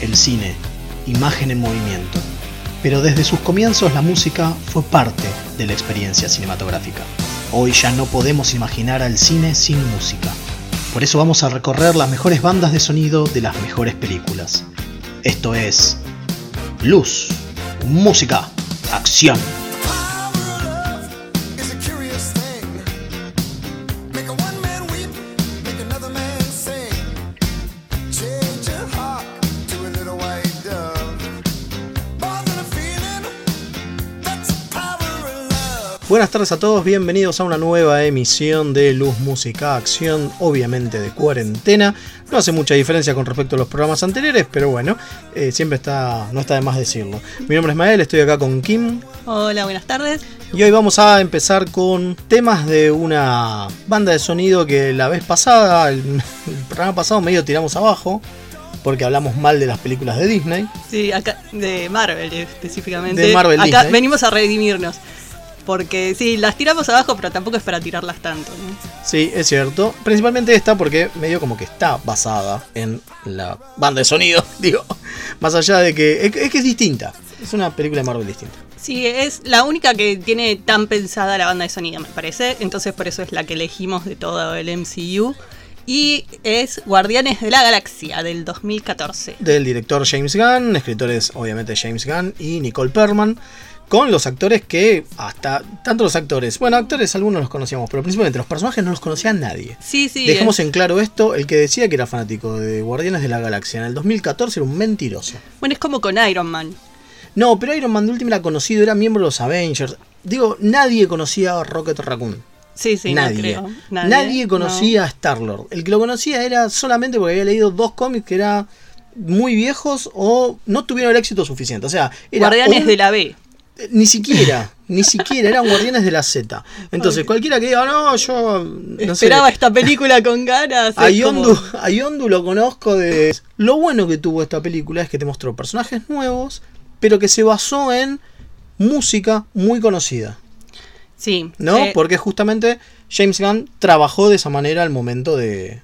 el cine, imagen en movimiento. Pero desde sus comienzos la música fue parte de la experiencia cinematográfica. Hoy ya no podemos imaginar al cine sin música. Por eso vamos a recorrer las mejores bandas de sonido de las mejores películas. Esto es Luz, Música, Acción. Buenas tardes a todos, bienvenidos a una nueva emisión de Luz Música Acción, obviamente de cuarentena. No hace mucha diferencia con respecto a los programas anteriores, pero bueno, eh, siempre está, no está de más decirlo. Mi nombre es Mael, estoy acá con Kim. Hola, buenas tardes. Y hoy vamos a empezar con temas de una banda de sonido que la vez pasada, el, programa pasado medio tiramos abajo porque hablamos mal de las películas de Disney. Sí, acá de Marvel específicamente. De Marvel acá venimos a redimirnos. Porque sí, las tiramos abajo, pero tampoco es para tirarlas tanto. Sí, es cierto. Principalmente esta porque medio como que está basada en la banda de sonido, digo. Más allá de que es, que es distinta. Es una película de Marvel distinta. Sí, es la única que tiene tan pensada la banda de sonido, me parece. Entonces por eso es la que elegimos de todo el MCU. Y es Guardianes de la Galaxia del 2014. Del director James Gunn, escritores obviamente James Gunn y Nicole Perman con los actores que hasta tanto los actores, bueno, actores algunos los conocíamos, pero principalmente los personajes no los conocía nadie. Sí, sí. Dejemos en claro esto, el que decía que era fanático de Guardianes de la Galaxia en el 2014 era un mentiroso. Bueno, es como con Iron Man. No, pero Iron Man de última era conocido, era miembro de los Avengers. Digo, nadie conocía a Rocket Raccoon. Sí, sí, nadie. Nadie. conocía a Star-Lord. El que lo conocía era solamente porque había leído dos cómics que eran muy viejos o no tuvieron el éxito suficiente. O sea, Guardianes de la B. Ni siquiera, ni siquiera, eran guardianes de la Z. Entonces, cualquiera que diga, no, yo. No Esperaba esta película con ganas. A Yondu, lo conozco de. Lo bueno que tuvo esta película es que te mostró personajes nuevos, pero que se basó en música muy conocida. Sí. ¿No? Eh, Porque justamente James Gunn trabajó de esa manera al momento de,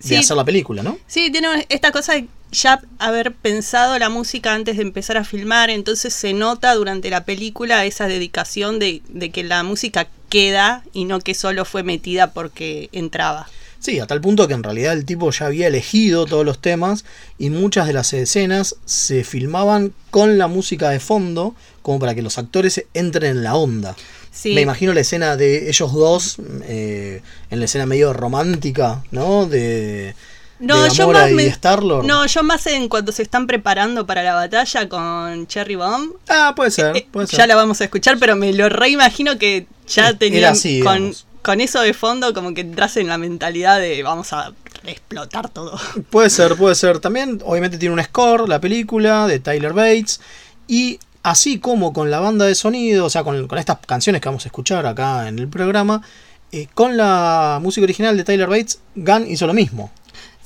de hacer la película, ¿no? Sí, tiene esta cosa de ya haber pensado la música antes de empezar a filmar, entonces se nota durante la película esa dedicación de, que la música queda y no que solo fue metida porque entraba. Sí, a tal punto que en realidad el tipo ya había elegido todos los temas y muchas de las escenas se filmaban con la música de fondo como para que los actores entren en la onda. Me imagino la escena de ellos dos, eh, en la escena medio romántica, ¿no? De, no, yo más No, yo más en cuando se están preparando para la batalla con Cherry Bomb. Ah, puede ser, eh, puede ser. Ya la vamos a escuchar, pero me lo reimagino que ya tenían con, con, eso de fondo como que entras en la mentalidad de vamos a explotar todo. Puede ser, puede ser. También, obviamente, tiene un score, la película de Tyler Bates. Y así como con la banda de sonido, o sea, con, con estas canciones que vamos a escuchar acá en el programa, eh, con la música original de Tyler Bates, Gunn hizo lo mismo.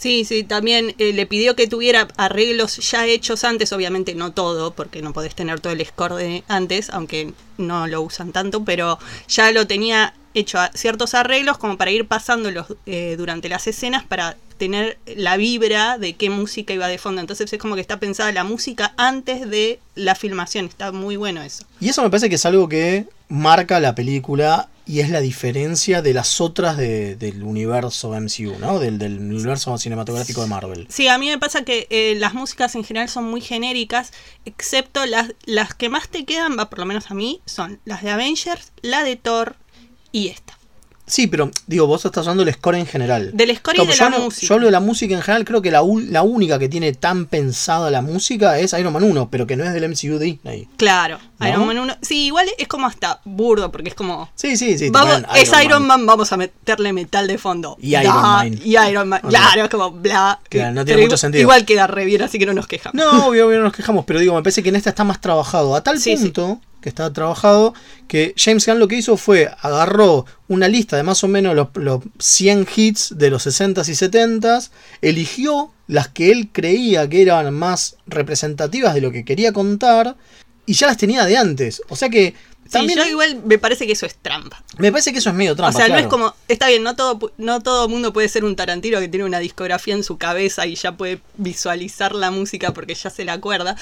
Sí, sí, también eh, le pidió que tuviera arreglos ya hechos antes, obviamente no todo, porque no podés tener todo el score de antes, aunque no lo usan tanto, pero ya lo tenía hecho ciertos arreglos como para ir pasándolos eh, durante las escenas para tener la vibra de qué música iba de fondo. Entonces es como que está pensada la música antes de la filmación. Está muy bueno eso. Y eso me parece que es algo que marca la película y es la diferencia de las otras del universo MCU, ¿no? Del, universo cinematográfico de Marvel. Sí, a mí me pasa que eh, las músicas en general son muy genéricas, excepto las, las que más te quedan, va por lo menos a mí, son las de Avengers, la de Thor y esta. Sí, pero digo, vos estás hablando del score en general. Del score y de la música. Yo hablo de la música en general, creo que la, la, única que tiene tan pensada la música es Iron Man 1, pero que no es del MCU Disney. Claro, Iron Man 1. Sí, igual es como hasta burdo, porque es como. Sí, sí, sí. es Iron Man. vamos a meterle metal de fondo. Y Iron Man. Y Iron Man. Claro, es como bla. Claro, no tiene mucho sentido. Igual queda re bien, así que no nos quejamos. No, obvio, obvio no nos quejamos, pero digo, me parece que en esta está más trabajado. A tal punto que estaba trabajado, que James Gunn lo que hizo fue agarró una lista de más o menos los, los 100 hits de los 60s y 70s, eligió las que él creía que eran más representativas de lo que quería contar, y ya las tenía de antes. O sea que también sí, yo igual me parece que eso es trampa. me parece que eso es medio trampa. o sea, no es como, está bien, no todo, no todo mundo puede ser un Tarantino que tiene una discografía en su cabeza y ya puede visualizar la música porque ya se la acuerda.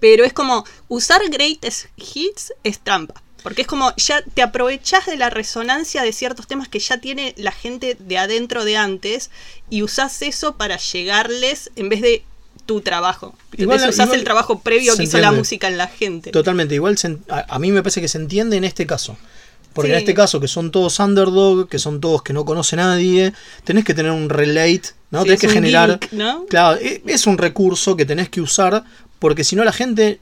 Pero es como, usar greatest hits es trampa. Porque es como, ya te aprovechás de la resonancia de ciertos temas que ya tiene la gente de adentro de antes y usás eso para llegarles en vez de tu trabajo. Igual- usás igual el trabajo previo que hizo la entiende. música en la gente. Totalmente, igual se a, a mí me parece que se entiende en este caso. Porque en este caso, que son todos underdog, que son todos que no conoce nadie, tenés que tener un relate, ¿no? Sí, tenés que generar. ¿no? Claro, e- es un recurso que tenés que usar, porque si no la gente.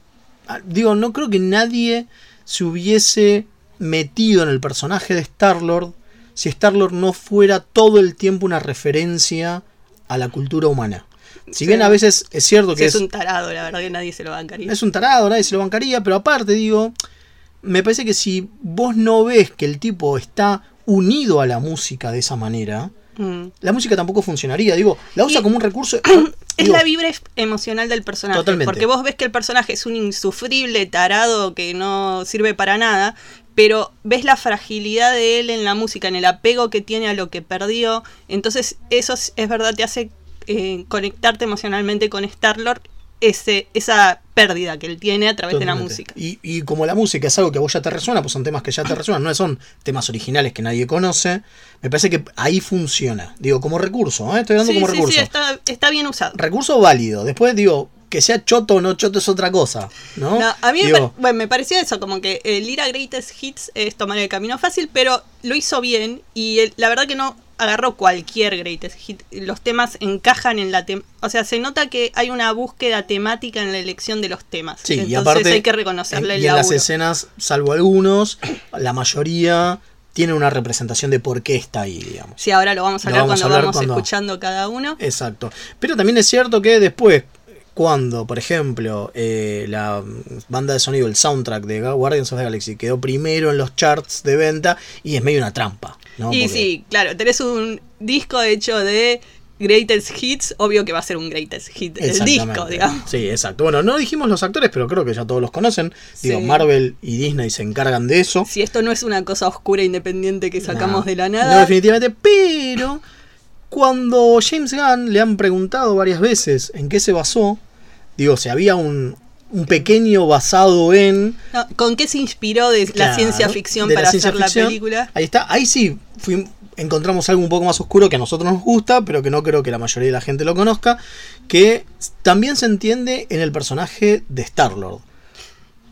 ah, Digo, no creo que nadie se hubiese metido en el personaje de Star-Lord si Star-Lord no fuera todo el tiempo una referencia a la cultura humana. Si Sí. bien a veces es cierto Sí, que es un tarado, la verdad que nadie se lo bancaría. es un tarado, nadie se lo bancaría, pero aparte digo, me parece que si vos no ves que el tipo está unido a la música de esa manera, Mm. la música tampoco funcionaría. Digo, la usa Y- como un recurso. Es digo, la vibra emocional del personaje. Totalmente. Porque vos ves que el personaje es un insufrible tarado que no sirve para nada, pero ves la fragilidad de él en la música, en el apego que tiene a lo que perdió. Entonces, eso es, es verdad, te hace eh, conectarte emocionalmente con Star-Lord, ese, esa pérdida que él tiene a través de la música. Y, y como la música es algo que a vos ya te resuena, pues son temas que ya te resuenan, no son temas originales que nadie conoce, me parece que ahí funciona. Digo, como recurso, ¿eh? estoy dando Sí, como sí, recurso. sí, está, está bien usado. Recurso válido. Después digo, que sea choto o no choto es otra cosa. No, No, a mí me, bueno, me pareció eso, como que el ir a Greatest Hits es tomar el camino fácil, pero lo hizo bien y el- la verdad que no agarró cualquier Greatest Hit. Los temas encajan en la... o sea, se nota que hay una búsqueda temática en la elección de los temas. Sí, Entonces y aparte, hay que reconocerle en- el y en las escenas, salvo algunos, la mayoría tiene una representación de por qué está ahí, digamos. Sí, ahora lo vamos a hablar vamos a cuando hablar vamos cuando- escuchando cada uno. Exacto. Pero también es cierto que después, cuando, por ejemplo, eh, la banda de sonido, el soundtrack de Guardians of the Galaxy quedó primero en los charts de venta y es medio una trampa. ¿no? y Porque- sí, claro, tenés un disco hecho de Greatest Hits, obvio que va a ser un Greatest Hit el disco, digamos. Sí, exacto. Bueno, no dijimos los actores, pero creo que ya todos los conocen. Digo, Sí. Marvel y Disney se encargan de eso. Si esto no es una cosa oscura e independiente que sacamos No, de la No, nada. definitivamente. Pero cuando James Gunn le han preguntado varias veces en qué se basó, digo, si había un, un pequeño basado en. No, ¿Con qué se inspiró de la ciencia ficción de la para ciencia hacer ficción. la película? Ahí está, ahí sí fui- encontramos algo un poco más oscuro que a nosotros nos gusta, pero que no creo que la mayoría de la gente lo conozca, que también se entiende en el personaje de Star-Lord.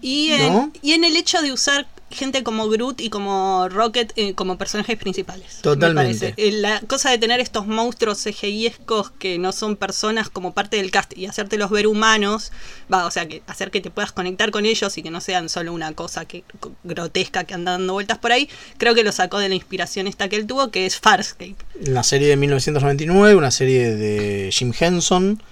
Y en, ¿No? y en el hecho de usar gente como Groot y como Rocket eh, como personajes principales. me Totalmente. Eh, La cosa de tener estos monstruos CGI-escos que no son personas como parte del cast y hacértelos ver humanos, va, o sea, que hacer que te puedas conectar con ellos y que no sean solo una cosa que, grotesca que anda dando vueltas por ahí, creo que lo sacó de la inspiración esta que él tuvo, que es Farscape. Una serie de 1999, una serie de Jim Henson.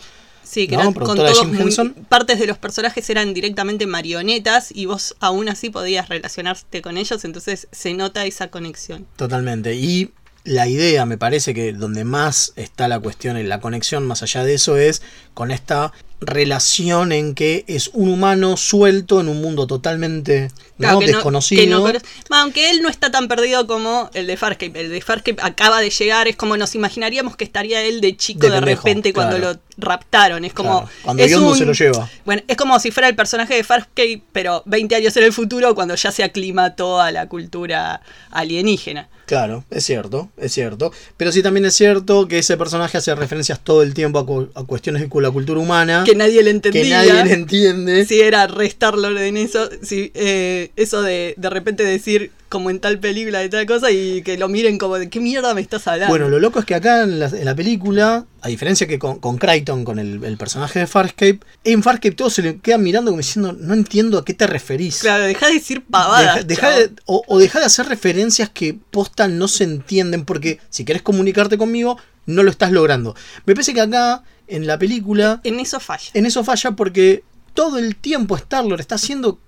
Sí, que No, eran con todos muy- partes de los personajes eran directamente marionetas y vos aún así podías relacionarte con ellos, entonces se nota esa conexión. Totalmente. Y la idea, me parece que donde más está la cuestión y la conexión más allá de eso es con esta relación en que es un humano suelto en un mundo totalmente ¿no? Claro, que no- desconocido. que no aunque él no está tan perdido como el de Farscape. El de Farscape acaba de llegar, es como nos imaginaríamos que estaría él de chico De de, pendejo, repente cuando claro. lo raptaron. Es como. Claro, cuando es se lo lleva. Bueno, es como si fuera el personaje de Farscape, pero 20 años en el futuro, cuando ya se aclimató a la cultura alienígena. Claro, es cierto, es cierto. Pero sí también es cierto que ese personaje hace referencias todo el tiempo a, cu- a cuestiones de la cultura humana Que nadie le entendía. que nadie le entiende. si era restarlo en eso, si, eh, eso de de repente decir como en tal película de tal cosa y que lo miren como de qué mierda me estás hablando. Bueno, lo loco es que acá en la, en la película, a diferencia que con, con Crichton, con el, el personaje de Farscape, en Farscape todos se le quedan mirando como diciendo, no entiendo a qué te referís. claro, deja de decir pavadas. Deja- deja chavo. de- o, o deja de hacer referencias que posta no se entienden porque si querés comunicarte conmigo no lo estás logrando. Me parece que acá en la película En eso falla. en eso falla porque todo el tiempo Star-Lord está haciendo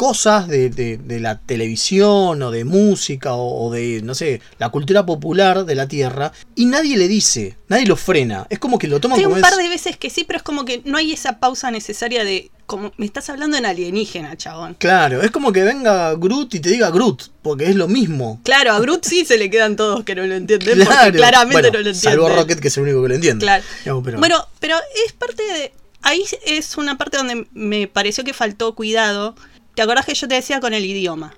cosas de, de- de la televisión o de música o, o de, no sé, la cultura popular de la Tierra y nadie le dice, nadie lo frena. Es como que lo toman como un es- par de veces que sí, pero es como que no hay esa pausa necesaria de. Como, me estás hablando en alienígena, chabón. Claro, es como que venga Groot y te diga Groot, porque es lo mismo. Claro, a Groot sí se le quedan todos que no lo entienden, Claro. porque claramente Bueno, no lo entienden. Salvo Rocket, que es el único que lo entiende. Claro. Pero- Bueno, pero es parte de. Ahí es una parte donde me pareció que faltó cuidado. ¿Te acordás que yo te decía con el idioma?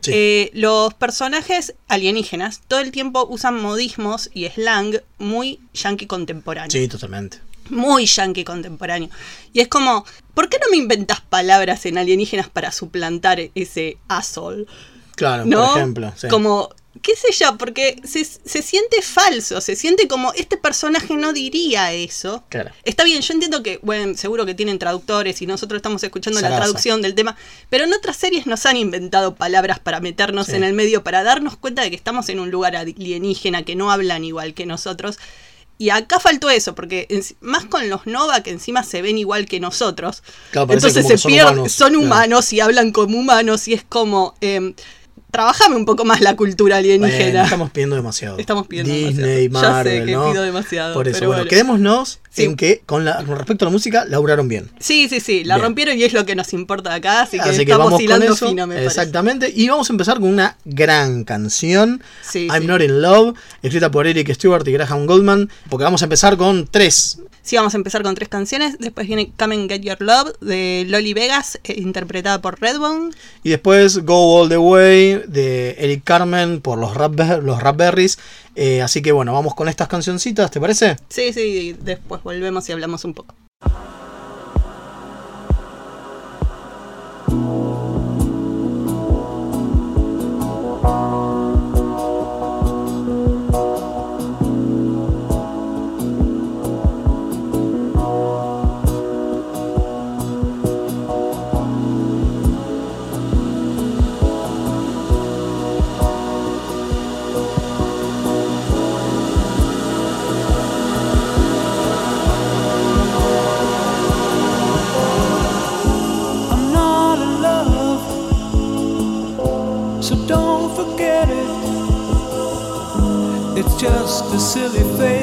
Sí. Eh, los personajes alienígenas todo el tiempo usan modismos y slang muy yankee contemporáneo. sí, totalmente. Muy yankee contemporáneo. Y es como, ¿por qué no me inventas palabras en alienígenas para suplantar ese asshole? Claro, ¿No? por ejemplo. sí. Como, qué sé yo, porque se, se siente falso, se siente como este personaje no diría eso. Claro. Está bien, yo entiendo que, bueno, seguro que tienen traductores y nosotros estamos escuchando la traducción del tema, pero en otras series nos han inventado palabras para meternos Sí. en el medio, para darnos cuenta de que estamos en un lugar alienígena, que no hablan igual que nosotros. Y acá faltó eso, porque en- más con los Nova, que encima se ven igual que nosotros. Claro, Entonces se son pierden, humanos. son Claro. humanos y hablan como humanos y es como... Eh, trabajame un poco más la cultura alienígena. Bueno, estamos pidiendo demasiado. Estamos pidiendo Disney, demasiado. Ya Marvel, sé que ¿no? pido demasiado, Por eso, pero bueno, bueno. quedémonos Sí. en que con, la, con respecto a la música, laburaron bien. Sí, sí, sí, la Bien. rompieron y es lo que nos importa acá, así que Así estamos hilando fino, me parece. Exactamente. Y vamos a empezar con una gran canción. Sí, I'm sí. Not in Love, escrita por Eric Stewart y Graham Goldman. Porque vamos a empezar con tres. Sí, vamos a empezar con tres canciones. Después viene Come and Get Your Love de Loli Vegas, eh, interpretada por Redbone. Y después Go All the Way de Eric Carmen por los, Rap, los Rapberries. Eh, así que bueno, vamos con estas cancioncitas, ¿te parece? Sí, sí, y después volvemos y hablamos un poco. Just a silly phase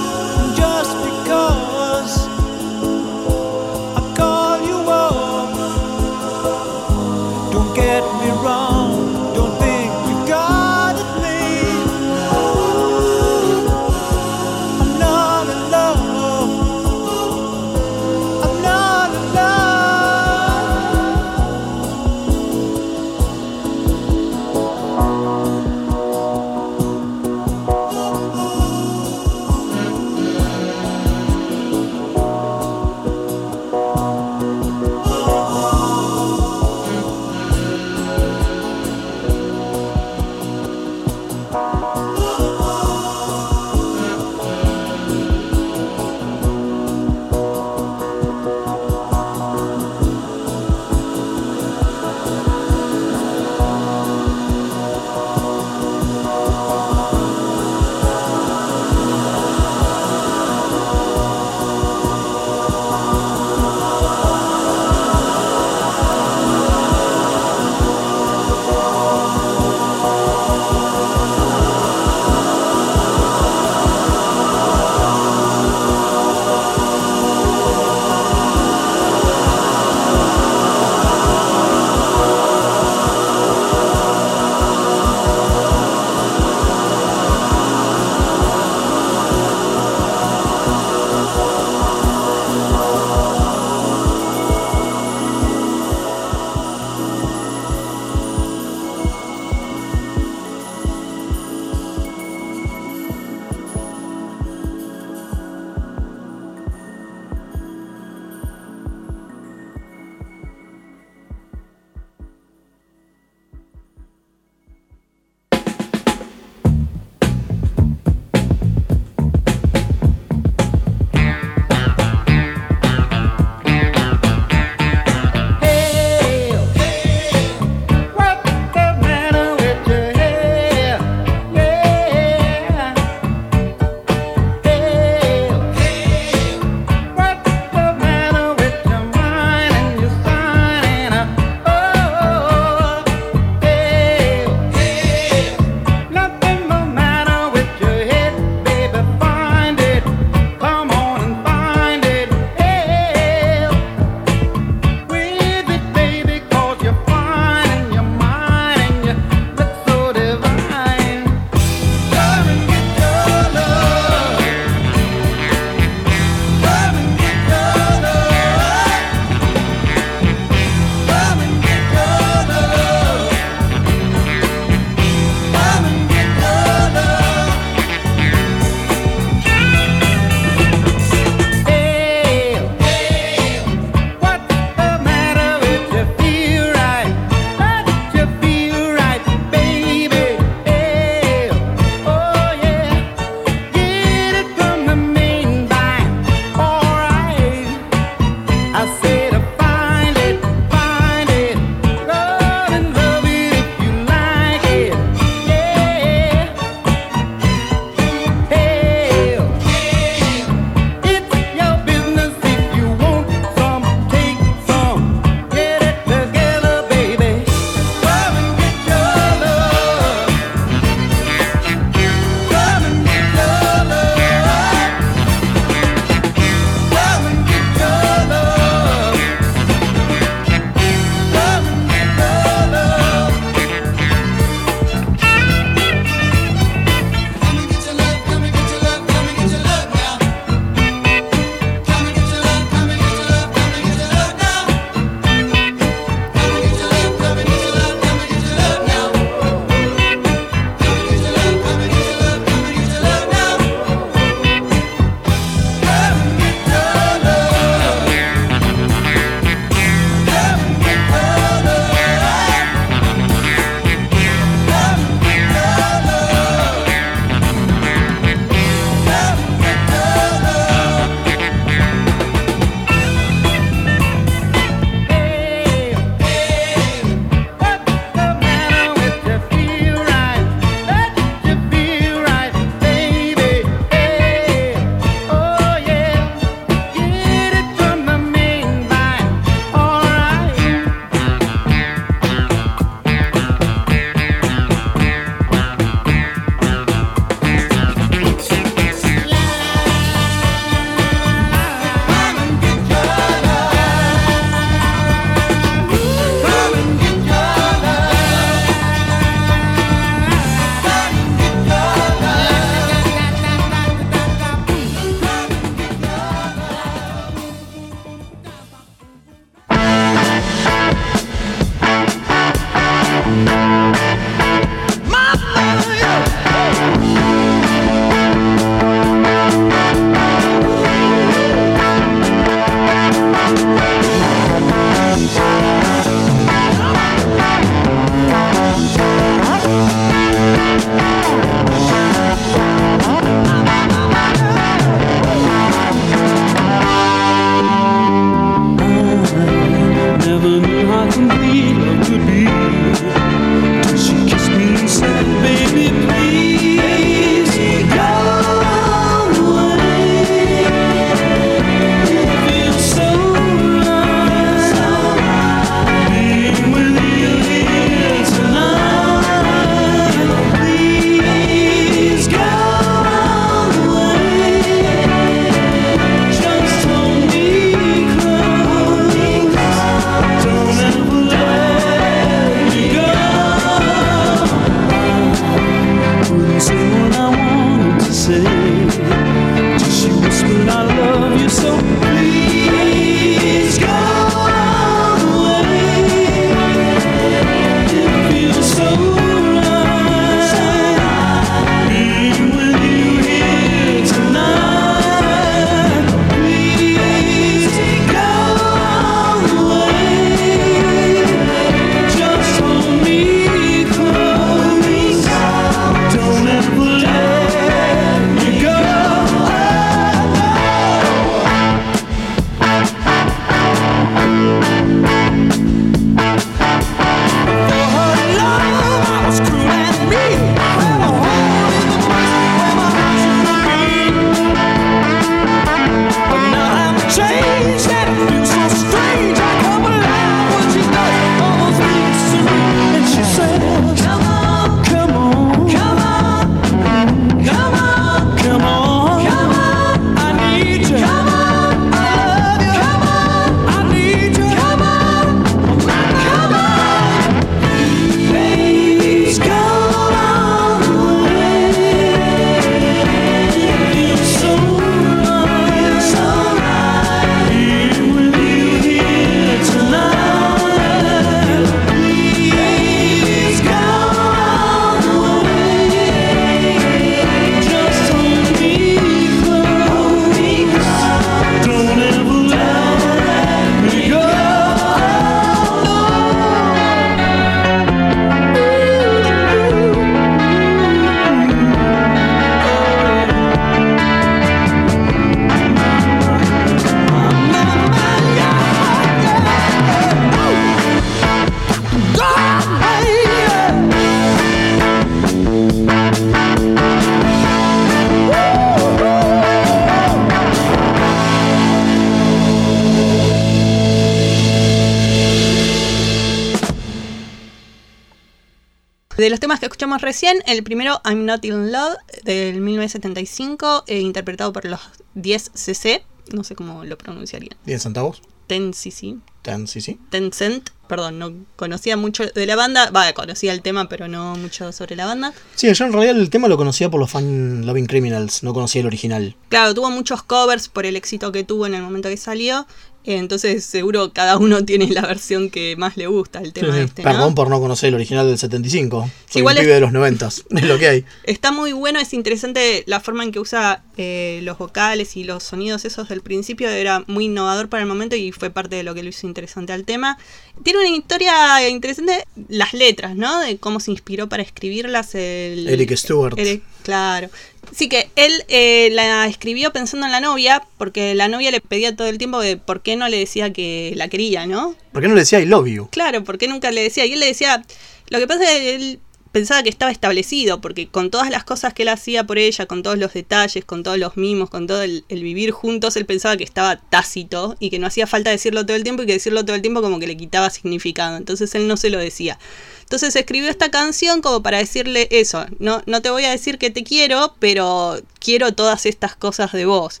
De los temas que escuchamos recién, el primero, I'm Not in Love, del 1975, eh, interpretado por los 10 CC, no sé cómo lo pronunciarían. 10 centavos. 10 CC, Ten, sí. Tencent, perdón, no conocía mucho de la banda, va, conocía el tema, pero no mucho sobre la banda. Sí, yo en realidad el tema lo conocía por los fan Loving Criminals, no conocía el original. Claro, tuvo muchos covers por el éxito que tuvo en el momento que salió. Entonces, seguro cada uno tiene la versión que más le gusta, el tema Sí, sí. este, ¿no? Perdón por no conocer el original del 75. Soy Igual un es- pibe de los 90, es lo que hay. Está muy bueno, es interesante la forma en que usa eh, los vocales y los sonidos esos del principio. Era muy innovador para el momento y fue parte de lo que lo hizo interesante al tema. Tiene una historia interesante, las letras, ¿no? De cómo se inspiró para escribirlas. El, Eric Stewart. Eric- claro. Sí que él eh, la escribió pensando en la novia, porque la novia le pedía todo el tiempo de por qué no le decía que la quería, ¿no? ¿Por qué no le decía I love you? Claro, porque nunca le decía. Y él le decía, lo que pasa es que él pensaba que estaba establecido, porque con todas las cosas que él hacía por ella, con todos los detalles, con todos los mimos, con todo el, vivir juntos, él pensaba que estaba tácito y que no hacía falta decirlo todo el tiempo y que decirlo todo el tiempo como que le quitaba significado. Entonces él no se lo decía. Entonces escribió esta canción como para decirle eso, no, no te voy a decir que te quiero, pero quiero todas estas cosas de vos.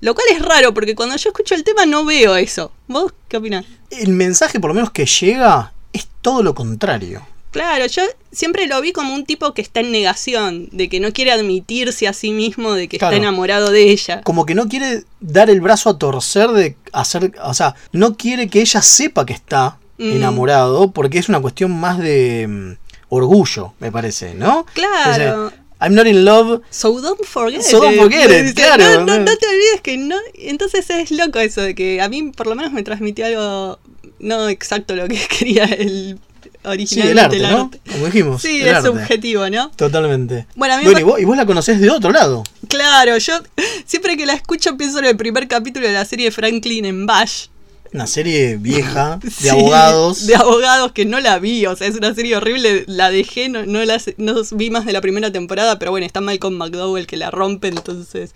Lo cual es raro, porque cuando yo escucho el tema no veo eso. ¿Vos qué opinás? El mensaje, por lo menos que llega, es todo lo contrario. Claro, yo siempre lo vi como un tipo que está en negación, de que no quiere admitirse a sí mismo de que Claro. está enamorado de ella. Como que no quiere dar el brazo a torcer de hacer. O sea, no quiere que ella sepa que está Mm. enamorado, porque es una cuestión más de mm, orgullo, me parece, ¿no? Claro. I'm not in love. So don't forget So don't forget it, claro. No, no, no te olvides que no. Entonces es loco eso de que a mí por lo menos me transmitió algo no exacto lo que quería el Sí, originalmente el arte, el ¿no? Como dijimos. Sí, el es arte. subjetivo, ¿no? Totalmente. Bueno, a mí Bueno, me- y vos, y vos la conocés de otro lado. Claro, yo siempre que la escucho pienso en el primer capítulo de la serie Franklin en Bash. Una serie vieja de Sí, abogados. De abogados que no la vi, o sea, es una serie horrible, la dejé, no, no, la, no vi más de la primera temporada, pero bueno, está Malcolm McDowell que la rompe, entonces...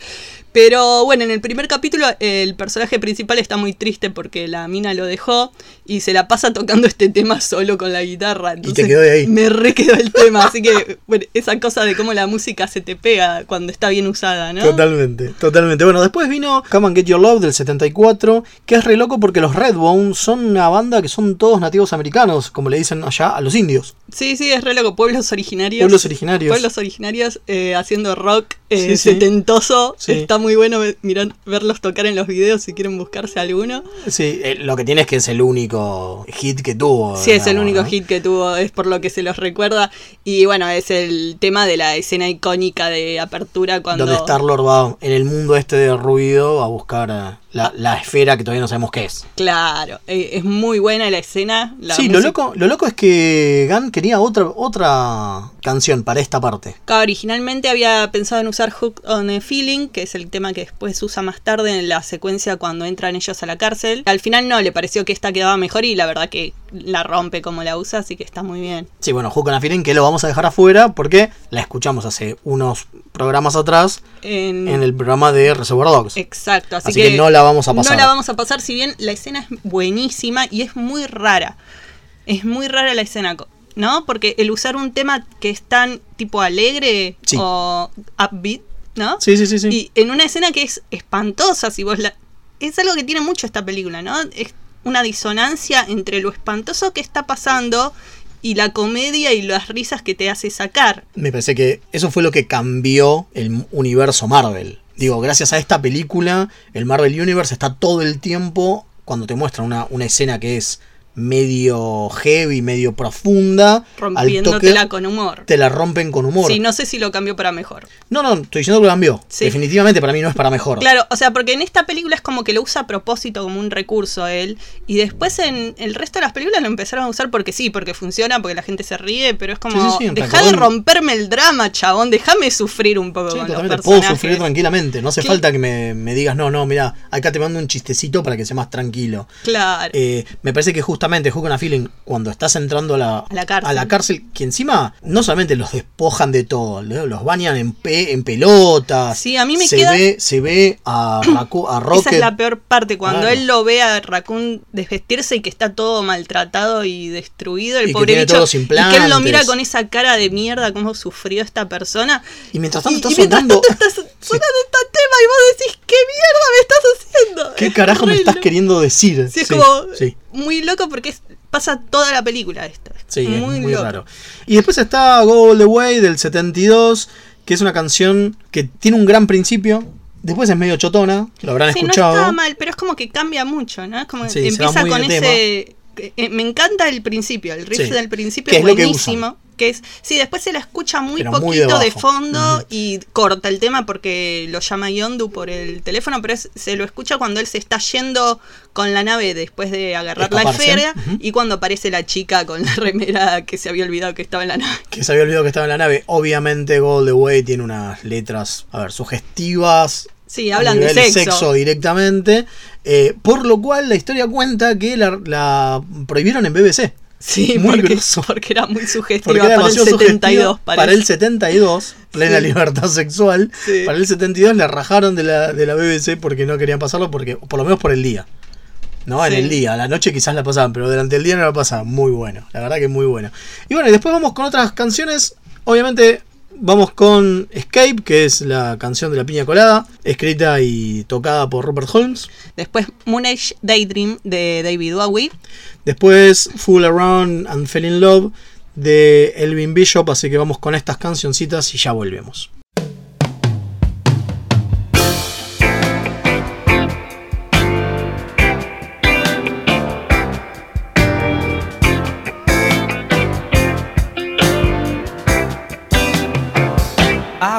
Pero bueno, en el primer capítulo el personaje principal está muy triste porque la mina lo dejó y se la pasa tocando este tema solo con la guitarra. Entonces quedó de ahí. Me re quedó el tema, así que bueno, esa cosa de cómo la música se te pega cuando está bien usada, ¿no? Totalmente, totalmente. Bueno, después vino Come and Get Your Love del 74, que es re loco porque los Redbone son una banda que son todos nativos americanos, como le dicen allá a los indios. Sí, sí, es re loco. Pueblos originarios. Pueblos originarios. Pueblos originarios eh, haciendo rock eh, Sí, sí. setentoso. Sí. Está muy bueno ve- mirar, verlos tocar en los videos si quieren buscarse alguno. Sí, eh, lo que tiene es que es el único hit que tuvo. Sí, es el único ¿no? hit que tuvo, es por lo que se los recuerda. Y bueno, es el tema de la escena icónica de apertura cuando... Donde Star-Lord va en el mundo este de ruido a buscar eh, la, la esfera que todavía no sabemos qué es. Claro, eh, es muy buena la escena. la sí, lo loco, lo loco es que Gunn quería otra, otra canción para esta parte. Originalmente había pensado en usar Hook on a Feeling, que es el tema que después usa más tarde en la secuencia cuando entran ellos a la cárcel. Al final no, le pareció que esta quedaba mejor y la verdad que la rompe como la usa, así que está muy bien. Sí, bueno, Hook on a Feeling que lo vamos a dejar afuera porque la escuchamos hace unos programas atrás En- en el programa de Reservoir Dogs. Exacto, así, Así que no la vamos a pasar. No la vamos a pasar, si bien la escena es buenísima y es muy rara. Es muy rara la escena, ¿no? Porque el usar un tema que es tan tipo alegre Sí. o upbeat, ¿no? Sí, sí, sí, sí. Y en una escena que es espantosa, si vos la... Es algo que tiene mucho esta película, ¿no? Es una disonancia entre lo espantoso que está pasando y la comedia y las risas que te hace sacar. Me parece que eso fue lo que cambió el universo Marvel. Digo, gracias a esta película, el Marvel Universe está todo el tiempo, cuando te muestra una, una escena que es medio heavy, medio profunda, al toque Rompiéndotela con humor. te la rompen con humor. Sí, no sé si lo cambió para mejor. No, no, estoy diciendo que lo cambió. Sí. Definitivamente para mí no es para mejor. Claro, o sea, porque en esta película es como que lo usa a propósito como un recurso él, y después en el resto de las películas lo empezaron a usar porque sí, porque funciona, porque la gente se ríe, pero es como, Sí, sí, deja de romperme el drama, chabón, déjame sufrir un poco Sí, con los. Puedo sufrir tranquilamente. No hace falta que me, me digas, no, no, mira, acá te mando un chistecito para que sea más tranquilo. Claro. Eh, me parece que justamente justamente Hook on a Feeling, cuando estás entrando a la, A la cárcel. cárcel, que encima no solamente los despojan de todo, ¿no? los bañan en, pe- en pelotas. Sí, a mí me se queda- Ve, se ve a, a Rocket. Esa es la peor parte, cuando Claro. él lo ve a Raccoon desvestirse y que está todo maltratado y destruido, el Y que pobre tiene bicho, todos y que él lo mira con esa cara de mierda, cómo sufrió esta persona. Y mientras tanto está y mientras sonando. tanto está sonando este tema y vos decís, ¿qué mierda me estás haciendo? ¿Qué Es carajo me estás queriendo decir? Sí, es como sí. Muy loco porque es- pasa toda la película esto. Sí, es muy, muy loco. raro. Y después está Go All the Way del 72, que es una canción que tiene un gran principio. Después es medio chotona, lo habrán Sí, escuchado. no está mal, pero es como que cambia mucho, ¿no? Es como Sí, empieza muy con ese. eh, me encanta el principio, el riff Sí. del principio es es buenísimo. Que es, sí, después se la escucha muy Pero muy poquito de fondo y corta el tema porque lo llama Yondu por el teléfono, pero es- se lo escucha cuando él se está yendo con la nave después de agarrar la esfera y cuando aparece la chica con la remera que se había olvidado que estaba en la nave. Que se había olvidado que estaba en la nave. Obviamente Go All the Way tiene unas letras, a ver, sugestivas. Sí, hablan de sexo. directamente. eh, por lo cual la historia cuenta que la, la prohibieron en BBC. Sí, Muy porque, porque era muy sugestiva era para el demasiado 72. subjetivo. parece. Para el 72, plena Sí. libertad sexual. Sí. Para el 72 le rajaron de la, de la BBC porque no querían pasarlo, porque por lo menos por el día. ¿no? En el día, a la noche quizás la pasaban, pero durante el día no la pasaban. Muy bueno, la verdad que muy bueno. Y bueno, y después vamos con otras canciones. Obviamente vamos con Escape, que es la canción de la piña colada, escrita y tocada por Robert Holmes. Después Moon Age Daydream de David Bowie. Después Fool Around and Fell in Love de Elvin Bishop, así que vamos con estas cancioncitas y ya volvemos.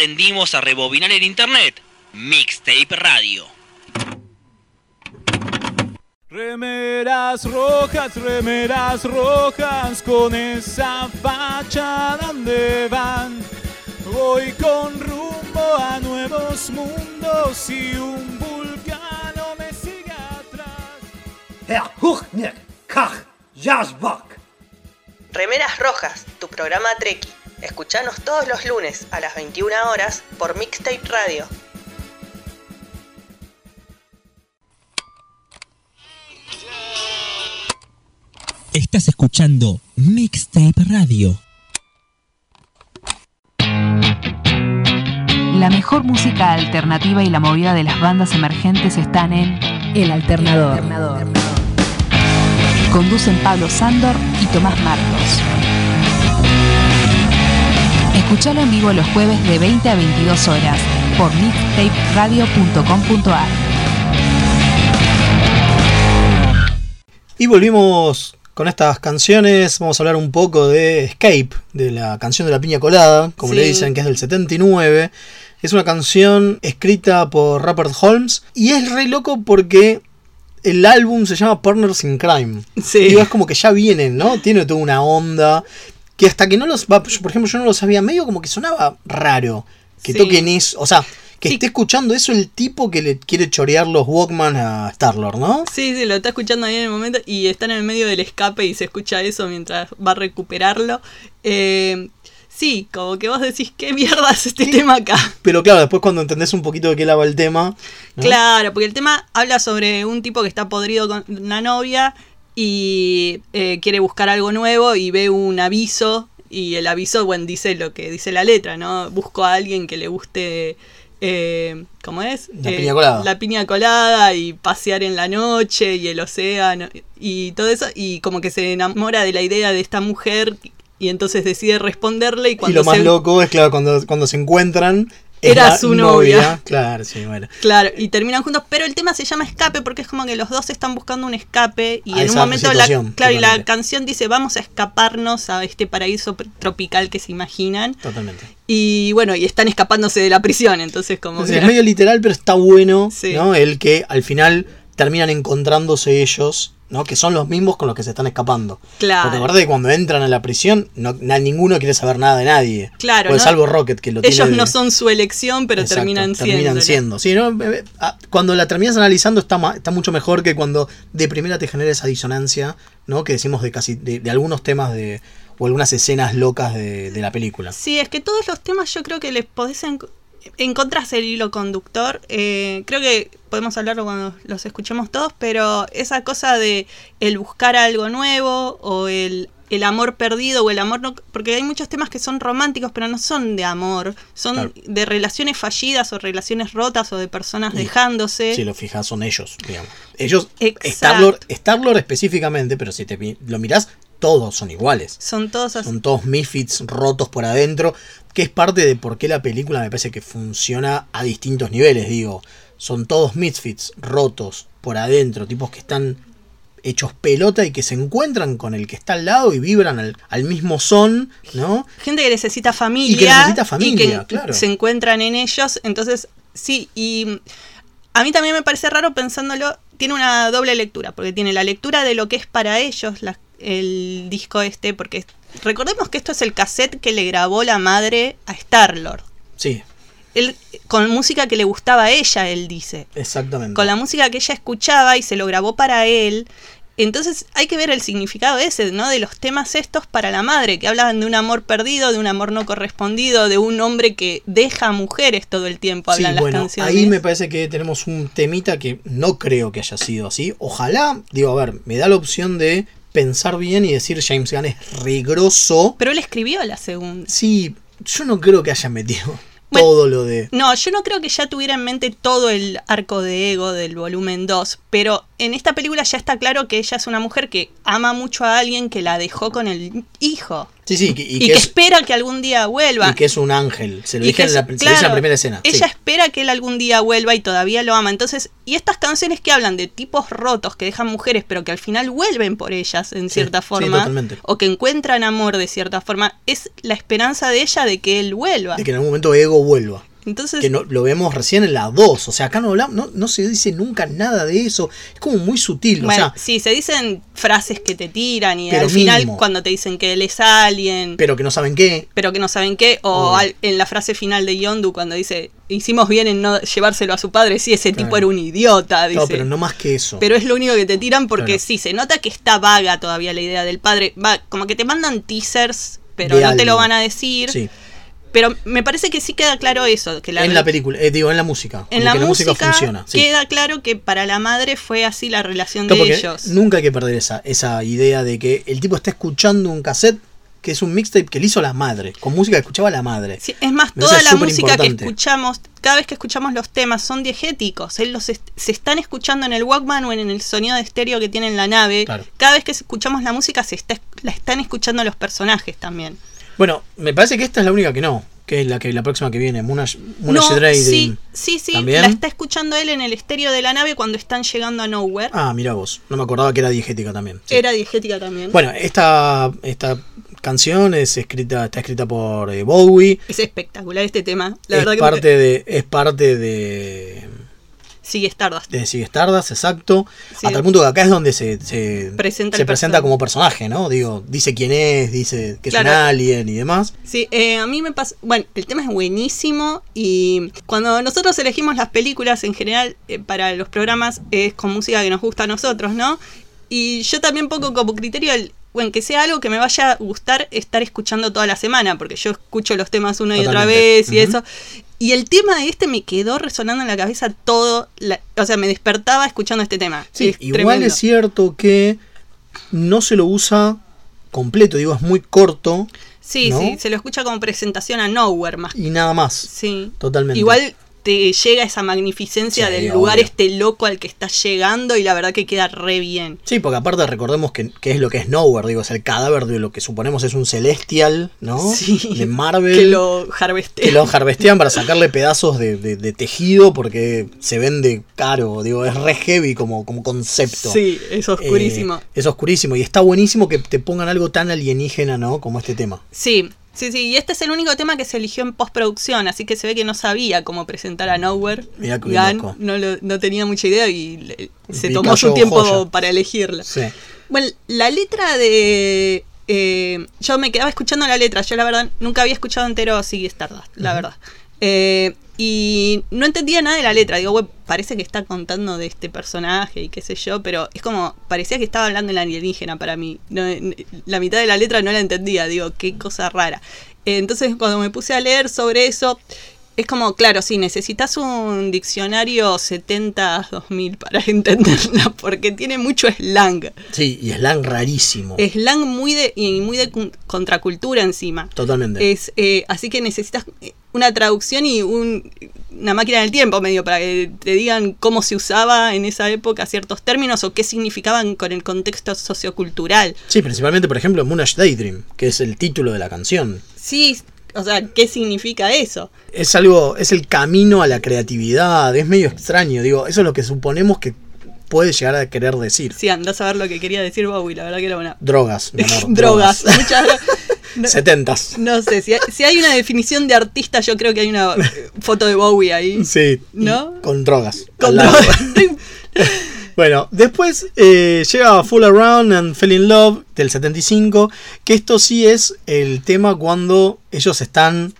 Aprendimos a rebobinar el internet. Mixtape Radio. Remeras rojas, remeras rojas, con esa facha donde van. Voy con rumbo a nuevos mundos y un vulcano me sigue atrás. Herr Huchner, Kach, Jasbach. Remeras Rojas, tu programa Treki. Escuchanos todos los lunes a las 21 horas por Mixtape Radio. Estás escuchando Mixtape Radio. La mejor música alternativa y la movida de las bandas emergentes están en El Alternador. Conducen Pablo Sándor y Tomás Marcos. Escuchalo en vivo los jueves de 20 a 22 horas por mixtaperadio.com.ar. Y volvimos con estas canciones. Vamos a hablar un poco de Escape, de la canción de la piña colada, como le dicen, que es del 79. Es una canción escrita por Rupert Holmes y es re loco porque el álbum se llama Partners in Crime. Sí. Y es como que ya vienen, ¿no? Tiene toda una onda que hasta que no los... va, Por ejemplo, yo no lo sabía, medio como que sonaba raro que Sí. toquen eso. O sea, que Sí. esté escuchando eso el tipo que le quiere chorear los Walkman a Starlord, ¿no? Sí, sí, lo está escuchando ahí en el momento y están en el medio del escape y se escucha eso mientras va a recuperarlo. Eh, sí, como que vos decís, ¿qué mierda es este tema acá? Pero claro, después cuando entendés un poquito de qué lava el tema. ¿no? Claro, porque el tema habla sobre un tipo que está podrido con una novia y eh, quiere buscar algo nuevo y ve un aviso y el aviso, bueno, dice lo que dice la letra, ¿no? Busco a alguien que le guste, eh, ¿cómo es? La Eh, piña colada. La piña colada y pasear en la noche y el océano y todo eso y como que se enamora de la idea de esta mujer y entonces decide responderle y Y cuando lo más loco es, claro, cuando, cuando se encuentran. Era su novia. Claro, sí, bueno. Claro, y terminan juntos, pero el tema se llama escape porque es como que los dos están buscando un escape y A en un momento la, claro, y la canción dice vamos a escaparnos a este paraíso tropical que se imaginan Totalmente. y bueno, y están escapándose de la prisión, entonces como que- es medio literal, pero está bueno, Sí. ¿no? El que al final terminan encontrándose ellos, ¿no? Que son los mismos con los que se están escapando. Claro. Porque acuérdate que cuando entran a la prisión, no, na- ninguno quiere saber nada de nadie. Claro, Pues ¿no? salvo Rocket, que lo ellos tiene de- no son su elección, pero Exacto, terminan siendo. terminan siendo. Sí, ¿no? Eh, eh, ah, Cuando la terminas analizando está, ma- está mucho mejor que cuando de primera te genera esa disonancia, ¿no? Que decimos de casi de, de algunos temas de o algunas escenas locas de, de la película. Sí, es que todos los temas yo creo que les podés encontrás el hilo conductor. Eh, creo que podemos hablarlo cuando los escuchemos todos, pero esa cosa de el buscar algo nuevo o el, el amor perdido o el amor no, porque hay muchos temas que son románticos, pero no son de amor, son Claro. de relaciones fallidas o relaciones rotas o de personas Y- dejándose. Si lo fijas, son ellos, digamos. Ellos. Star-Lord específicamente, pero si te lo mirás, todos son iguales. Son todos así. Son todos misfits rotos por adentro, que es parte de por qué la película me parece que funciona a distintos niveles, digo. Son todos misfits rotos por adentro, tipos que están hechos pelota y que se encuentran con el que está al lado y vibran al, al mismo son, ¿no? gente que necesita familia Y que necesita familia, y que claro. se encuentran en ellos entonces Sí, y a mí también me parece raro pensándolo, tiene una doble lectura, porque tiene la lectura de lo que es para ellos la- el disco este, porque recordemos que esto es el cassette que le grabó la madre a Star-Lord. Sí, Él, con música que le gustaba a ella, él dice. exactamente. Con la música que ella escuchaba y se lo grabó para él. Entonces hay que ver el significado ese, ¿no? De los temas estos para la madre, que hablan de un amor perdido, de un amor no correspondido, de un hombre que deja a mujeres todo el tiempo, Sí, hablan las bueno, canciones. ahí me parece que tenemos un temita que no creo que haya sido así. Ojalá, digo, a ver, me da la opción de pensar bien y decir James Gunn es regroso. Pero él escribió la segunda. Sí, yo no creo que haya metido todo lo de... No, yo no creo que ya tuviera en mente todo el arco de ego del volumen 2, pero en esta película ya está claro que ella es una mujer que ama mucho a alguien que la dejó con el hijo. Sí, sí, y, Y, que que, es, espera que algún día vuelva. y que es un ángel. Se lo dije en la, se en primera escena. Ella sí. espera que él algún día vuelva y todavía lo ama. Entonces, y estas canciones que hablan de tipos rotos que dejan mujeres, pero que al final vuelven por ellas en cierta sí, forma, o que encuentran amor de cierta forma, es la esperanza de ella de que él vuelva. De que en algún momento Ego vuelva. Entonces, Que no, lo vemos recién en la 2. O sea, acá no hablamos, no, no se dice nunca nada de eso. Es como muy sutil. bueno, o sea, sí, se dicen frases que te tiran y al final cuando te dicen que él es alguien, pero que no saben qué. pero que no saben qué, o al- en la frase final de Yondu cuando dice, hicimos bien en no llevárselo a su padre, sí, ese tipo era un idiota, dice. No, pero no más que eso. Pero es lo único que te tiran porque Claro. sí, se nota que está vaga todavía la idea del padre. Va, como que te mandan teasers, pero De no te lo van a decir. Sí. Pero me parece que sí queda claro eso. Que la en la película, eh, digo, en la música. en la que música, funciona. sí. queda claro que para la madre fue así la relación de ellos. Nunca hay que perder esa, esa idea de que el tipo está escuchando un cassette que es un mixtape que le hizo la madre, con música que escuchaba la madre. Sí, es más, Me toda la música que escuchamos, cada vez que escuchamos los temas, son diegéticos. Él los est- se están escuchando en el Walkman o en el sonido de estéreo que tiene en la nave. Claro. Cada vez que escuchamos la música, se está, la están escuchando los personajes también. Bueno, me parece que esta es la única que no, que es la que la próxima que viene, Monash, Monash No, sí, sí, sí, ¿También? la está escuchando él en el estéreo de la nave cuando están llegando a Nowhere. Ah, mira vos, no me acordaba que era diegética también. sí. Era diegética también. Bueno, esta, esta canción es escrita, está escrita por eh, Bowie. es espectacular este tema. La es verdad que parte de, es parte de, sigue Stardust. de Sigue Stardust, exacto. Sí. Hasta el punto que acá es donde se, se Presenta se presenta como personaje, ¿no? Digo, dice quién es, dice que es Claro. un alien y demás. Sí, eh, a mí me pasa. Bueno, el tema es buenísimo y cuando nosotros elegimos las películas en general eh, para los programas es con música que nos gusta a nosotros, ¿no? Y yo también pongo como criterio el. Bueno, que sea algo que me vaya a gustar estar escuchando toda la semana, porque yo escucho los temas una y otra vez y eso. Y el tema este me quedó resonando en la cabeza todo, la- o sea, me despertaba escuchando este tema. Sí, Es igual tremendo. es cierto que no se lo usa completo, digo, es muy corto Sí, ¿no? sí, se lo escucha como presentación a Nowhere más. y nada más. Sí. Totalmente. Igual te llega esa magnificencia Sí, del obvio. lugar este loco al que estás llegando y la verdad que queda re bien. Sí, porque aparte recordemos que, que es lo que es Nowhere, digo, es el cadáver de lo que suponemos es un celestial, ¿no? Sí. De Marvel. Que lo harvestea. que lo harvestean para sacarle pedazos de, de- de tejido porque se vende caro, digo, es re heavy como, como concepto. Sí, es oscurísimo. Eh, es oscurísimo y está buenísimo que te pongan algo tan alienígena, ¿no? Como este tema. Sí, sí, sí. Y este es el único tema que se eligió en postproducción, así que se ve que no sabía cómo presentar a Nowhere. Mirá loco. no, lo- no tenía mucha idea y le- se tomó su tiempo joya. para elegirla. Sí. Bueno, la letra de. eh, yo me quedaba escuchando la letra. Yo, la verdad, nunca había escuchado entero Sigue Stardust, la verdad. Eh, y no entendía nada de la letra. Digo, "Güey, parece que está contando de este personaje y qué sé yo, pero es como. Parecía que estaba hablando en alienígena para mí. No, la mitad de la letra no la entendía. Digo, qué cosa rara. Entonces, cuando me puse a leer sobre eso. Es como, claro, sí, necesitas un diccionario 70-2000 para entenderla, porque tiene mucho slang. Sí, y slang rarísimo. Slang muy de, y muy de contracultura encima. Totalmente. Es, eh, así que necesitas una traducción y un- una máquina del tiempo medio para que te digan cómo se usaba en esa época ciertos términos o qué significaban con el contexto sociocultural. Sí, principalmente, por ejemplo, Moonage Daydream, que es el título de la canción. Sí, o sea, ¿qué significa eso? Es algo, es el camino a la creatividad, es medio extraño, digo, eso es lo que suponemos que puede llegar a querer decir. Sí, andás a ver lo que quería decir Bowie, la verdad que era una... Drogas. Drogas, muchas no, Setentas. no sé, si hay, si hay una definición de artista, yo creo que hay una eh, foto de Bowie ahí. Sí. ¿No? Con drogas. Con drogas. Bueno, después eh, llega Full Around and Fell in Love del 75, que esto sí es el tema cuando ellos están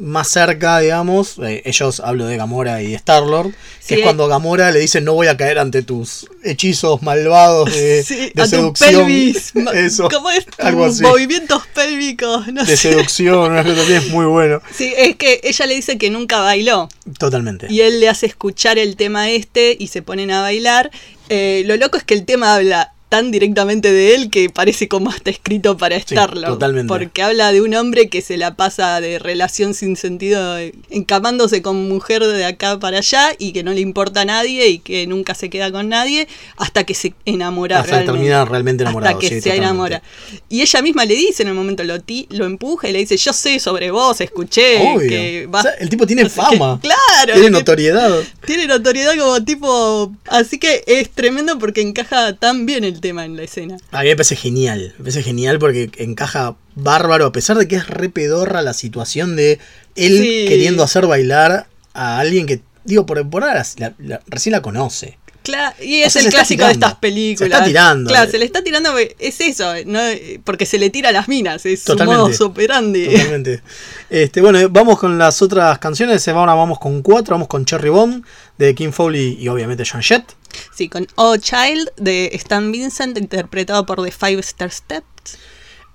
más cerca, digamos, eh, ellos hablo de Gamora y Star-Lord, que es cuando Gamora le dice no voy a caer ante tus hechizos malvados de, Sí, de a seducción. pelvis. Eso, ¿Cómo es? algo Tus así. movimientos pélvicos, no De sé. seducción, una cosa así, es muy bueno. Sí, es que ella le dice que nunca bailó. Totalmente. Y él le hace escuchar el tema este y se ponen a bailar. Eh, lo loco es que el tema habla tan directamente de él que parece como está escrito para estarlo. totalmente. Porque habla de un hombre que se la pasa de relación sin sentido, encamándose con mujer de acá para allá y que no le importa a nadie y que nunca se queda con nadie hasta que se enamora Hasta que realmente. termina realmente enamorado. Hasta que sí, se totalmente. enamora. Y ella misma le dice en un momento, lo, ti- lo empuja y le dice, yo sé sobre vos, escuché Obvio. que vas... O sea, el tipo tiene fama. qué". Claro. Tiene notoriedad. tiene notoriedad como tipo. Así que es tremendo porque encaja tan bien el tema en la escena. A mí me parece genial, me parece genial porque encaja bárbaro, a pesar de que es re pedorra la situación de él Sí. queriendo hacer bailar a alguien que, digo, por, por ahora la- la- recién la conoce. Claro, y O es sea, el clásico de estas películas. Se está tirando. Claro, se le está tirando. Es eso, ¿no? porque se le tira a las minas. Es su Totalmente. modo operandi. Totalmente. Este, bueno, vamos con las otras canciones. Ahora vamos con cuatro. Vamos con Cherry Bomb de Kim Foley y obviamente John Jett. Sí, con Oh Child de Stan Vincent, interpretado por The Five Star Steps.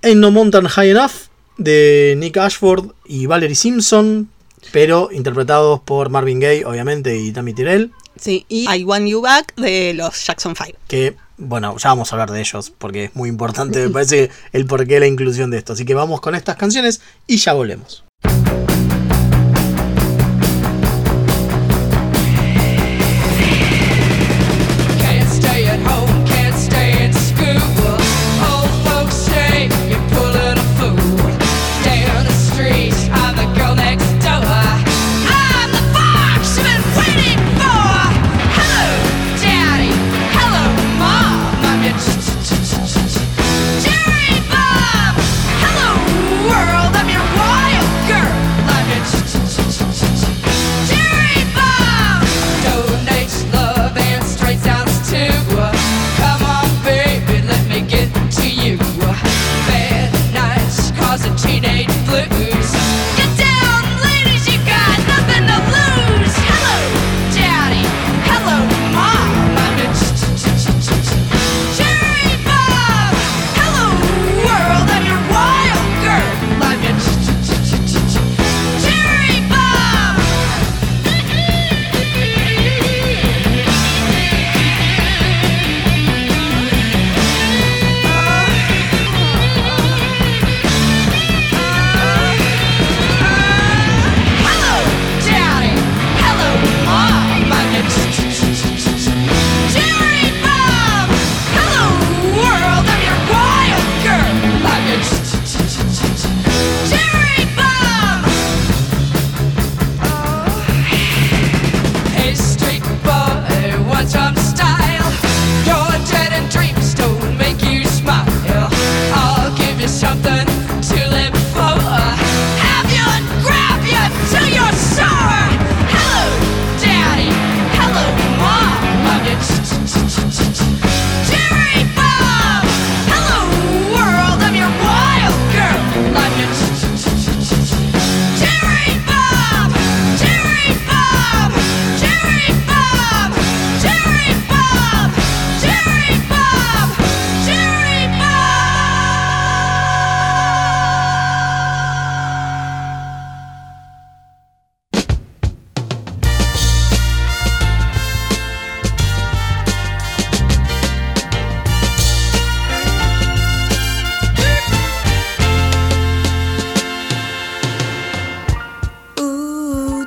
Ain't No Mountain High Enough de Nick Ashford y Valerie Simpson, pero interpretados por Marvin Gaye, obviamente, y Tammy Tyrell. Sí, y I Want You Back de los Jackson 5. que, bueno, ya vamos a hablar de ellos porque es muy importante, me parece, el porqué de la inclusión de esto. Así que vamos con estas canciones y ya volvemos.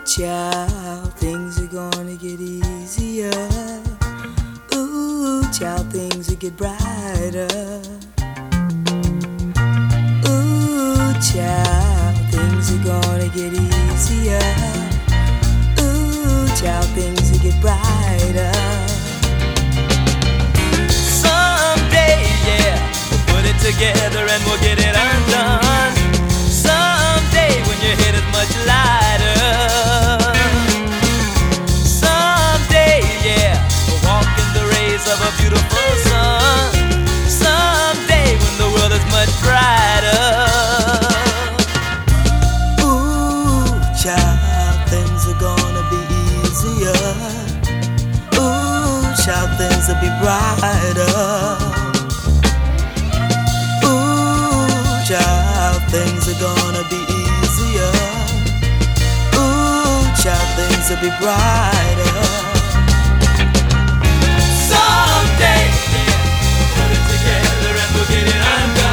Child, things are gonna get easier. Ooh, child, things will get brighter. Ooh, child, things are gonna get easier. Ooh, child, things will get brighter. Someday, yeah, we'll put it together and we'll get it undone. Uh-huh. Someday, when you hit as much light. to be brighter. Ooh, child, things are gonna be easier. Ooh, child, things will be brighter. Someday, put it together and we'll get it under.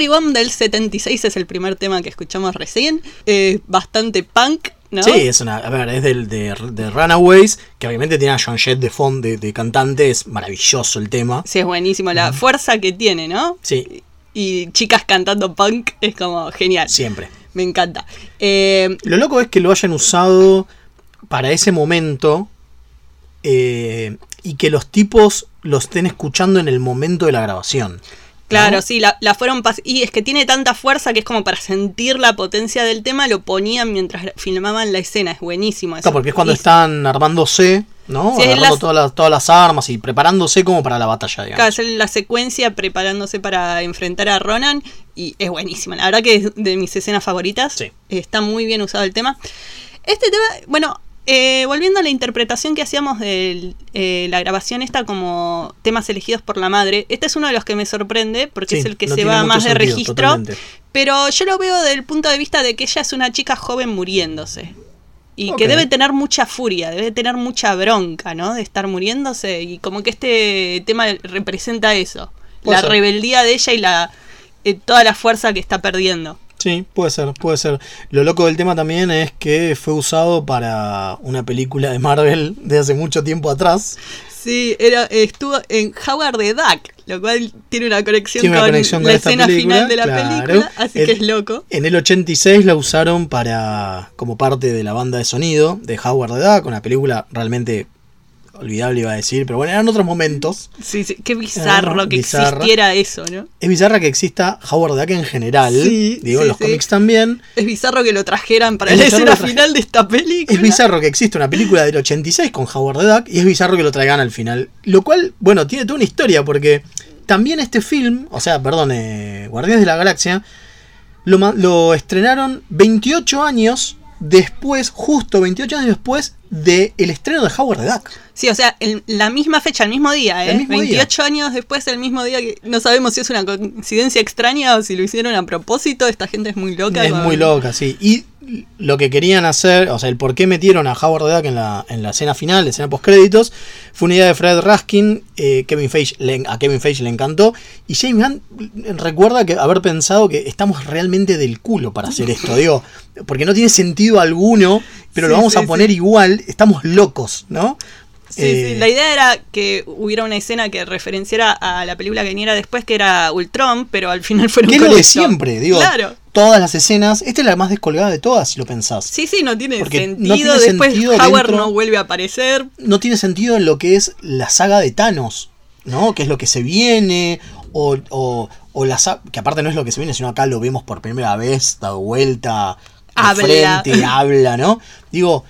Cherry Bomb del 76 es el primer tema que escuchamos recién. Eh, bastante punk, ¿no? Sí, es una. A ver, es del, de, de Runaways, que obviamente tiene a John Jett de fondo de, de cantante. Es maravilloso el tema. Sí, es buenísimo. La fuerza que tiene, ¿no? Sí, Y chicas cantando punk es como genial. siempre. Me encanta. Eh, Lo loco es que lo hayan usado para ese momento eh, y que los tipos lo estén escuchando en el momento de la grabación. Claro, ¿no? sí, la, la fueron y es que tiene tanta fuerza que es como para sentir la potencia del tema, lo ponían mientras filmaban la escena, es buenísimo eso. Claro, porque es cuando Y- están armándose, ¿no? Sí, es Agarrando las- todas, las, todas las armas y preparándose como para la batalla, digamos. Claro, hacer la secuencia preparándose para enfrentar a Ronan y es buenísima. La verdad que es de mis escenas favoritas. Está muy bien usado el tema. Este tema, bueno, eh, volviendo a la interpretación que hacíamos de eh, la grabación esta como temas elegidos por la madre, este es uno de los que me sorprende porque Sí, es el que no se va más de sentido, registro. totalmente. Pero yo lo veo desde el punto de vista de que ella es una chica joven muriéndose. Y que debe tener mucha furia, debe tener mucha bronca, ¿no? De estar muriéndose. Y como que este tema representa eso. La ser. rebeldía de ella y la eh, toda la fuerza que está perdiendo. Sí, puede ser, puede ser. Lo loco del tema también es que fue usado para una película de Marvel de hace mucho tiempo atrás. Sí, era, estuvo en Howard the Duck, lo cual tiene una conexión, Tiene una con, conexión con la escena película, final de la claro. película, así El- que es loco. En el 86 la usaron para como parte de la banda de sonido de Howard the Duck, una película realmente olvidable iba a decir, pero bueno, eran otros momentos. Sí, sí, qué bizarro que bizarra. existiera eso, ¿no? Es bizarra que exista Howard Duck en general, Sí, digo, sí, en los sí. cómics también. Es bizarro que lo trajeran para Es la bizarro escena final de esta película. Es bizarro que exista una película del 86 con Howard Duck y es bizarro que lo traigan al final. Lo cual, bueno, tiene toda una historia porque también este film, o sea, perdón, eh, Guardianes de la Galaxia, lo estrenaron 28 años después, justo 28 años después del estreno de Howard the Duck. Sí, o sea, el- la misma fecha, el mismo día, ¿eh? El mismo día. 28 años después, el mismo día que no sabemos si es una coincidencia extraña o si lo hicieron a propósito. Esta gente es muy loca. Es con- muy loca, sí. Y lo que querían hacer, o sea, el por qué metieron a Howard the Duck en la, en la escena final, la escena post créditos, fue una idea de Fred Raskin. eh, Kevin Feige le- a Kevin Feige le encantó. Y James Gunn recuerda que haber pensado que estamos realmente del culo para hacer esto, digo, porque no tiene sentido alguno, pero lo vamos sí, a poner igual, estamos locos, ¿no? Sí, Eh, sí, la idea era que hubiera una escena que referenciara a la película que viniera después, que era Ultron, pero al final fueron que es lo con de siempre, digo, Claro. Todas las escenas, esta es la más descolgada de todas, si lo pensás. Sí, sí, no tiene Porque sentido. no tiene después sentido Howard dentro- no vuelve a aparecer. no tiene sentido en lo que es la saga de Thanos, ¿no? Que es lo que se viene, o, o, o la que aparte no es lo que se viene, sino acá lo vemos por primera vez, dado vuelta, Habla. frente, habla, ¿no? Digo,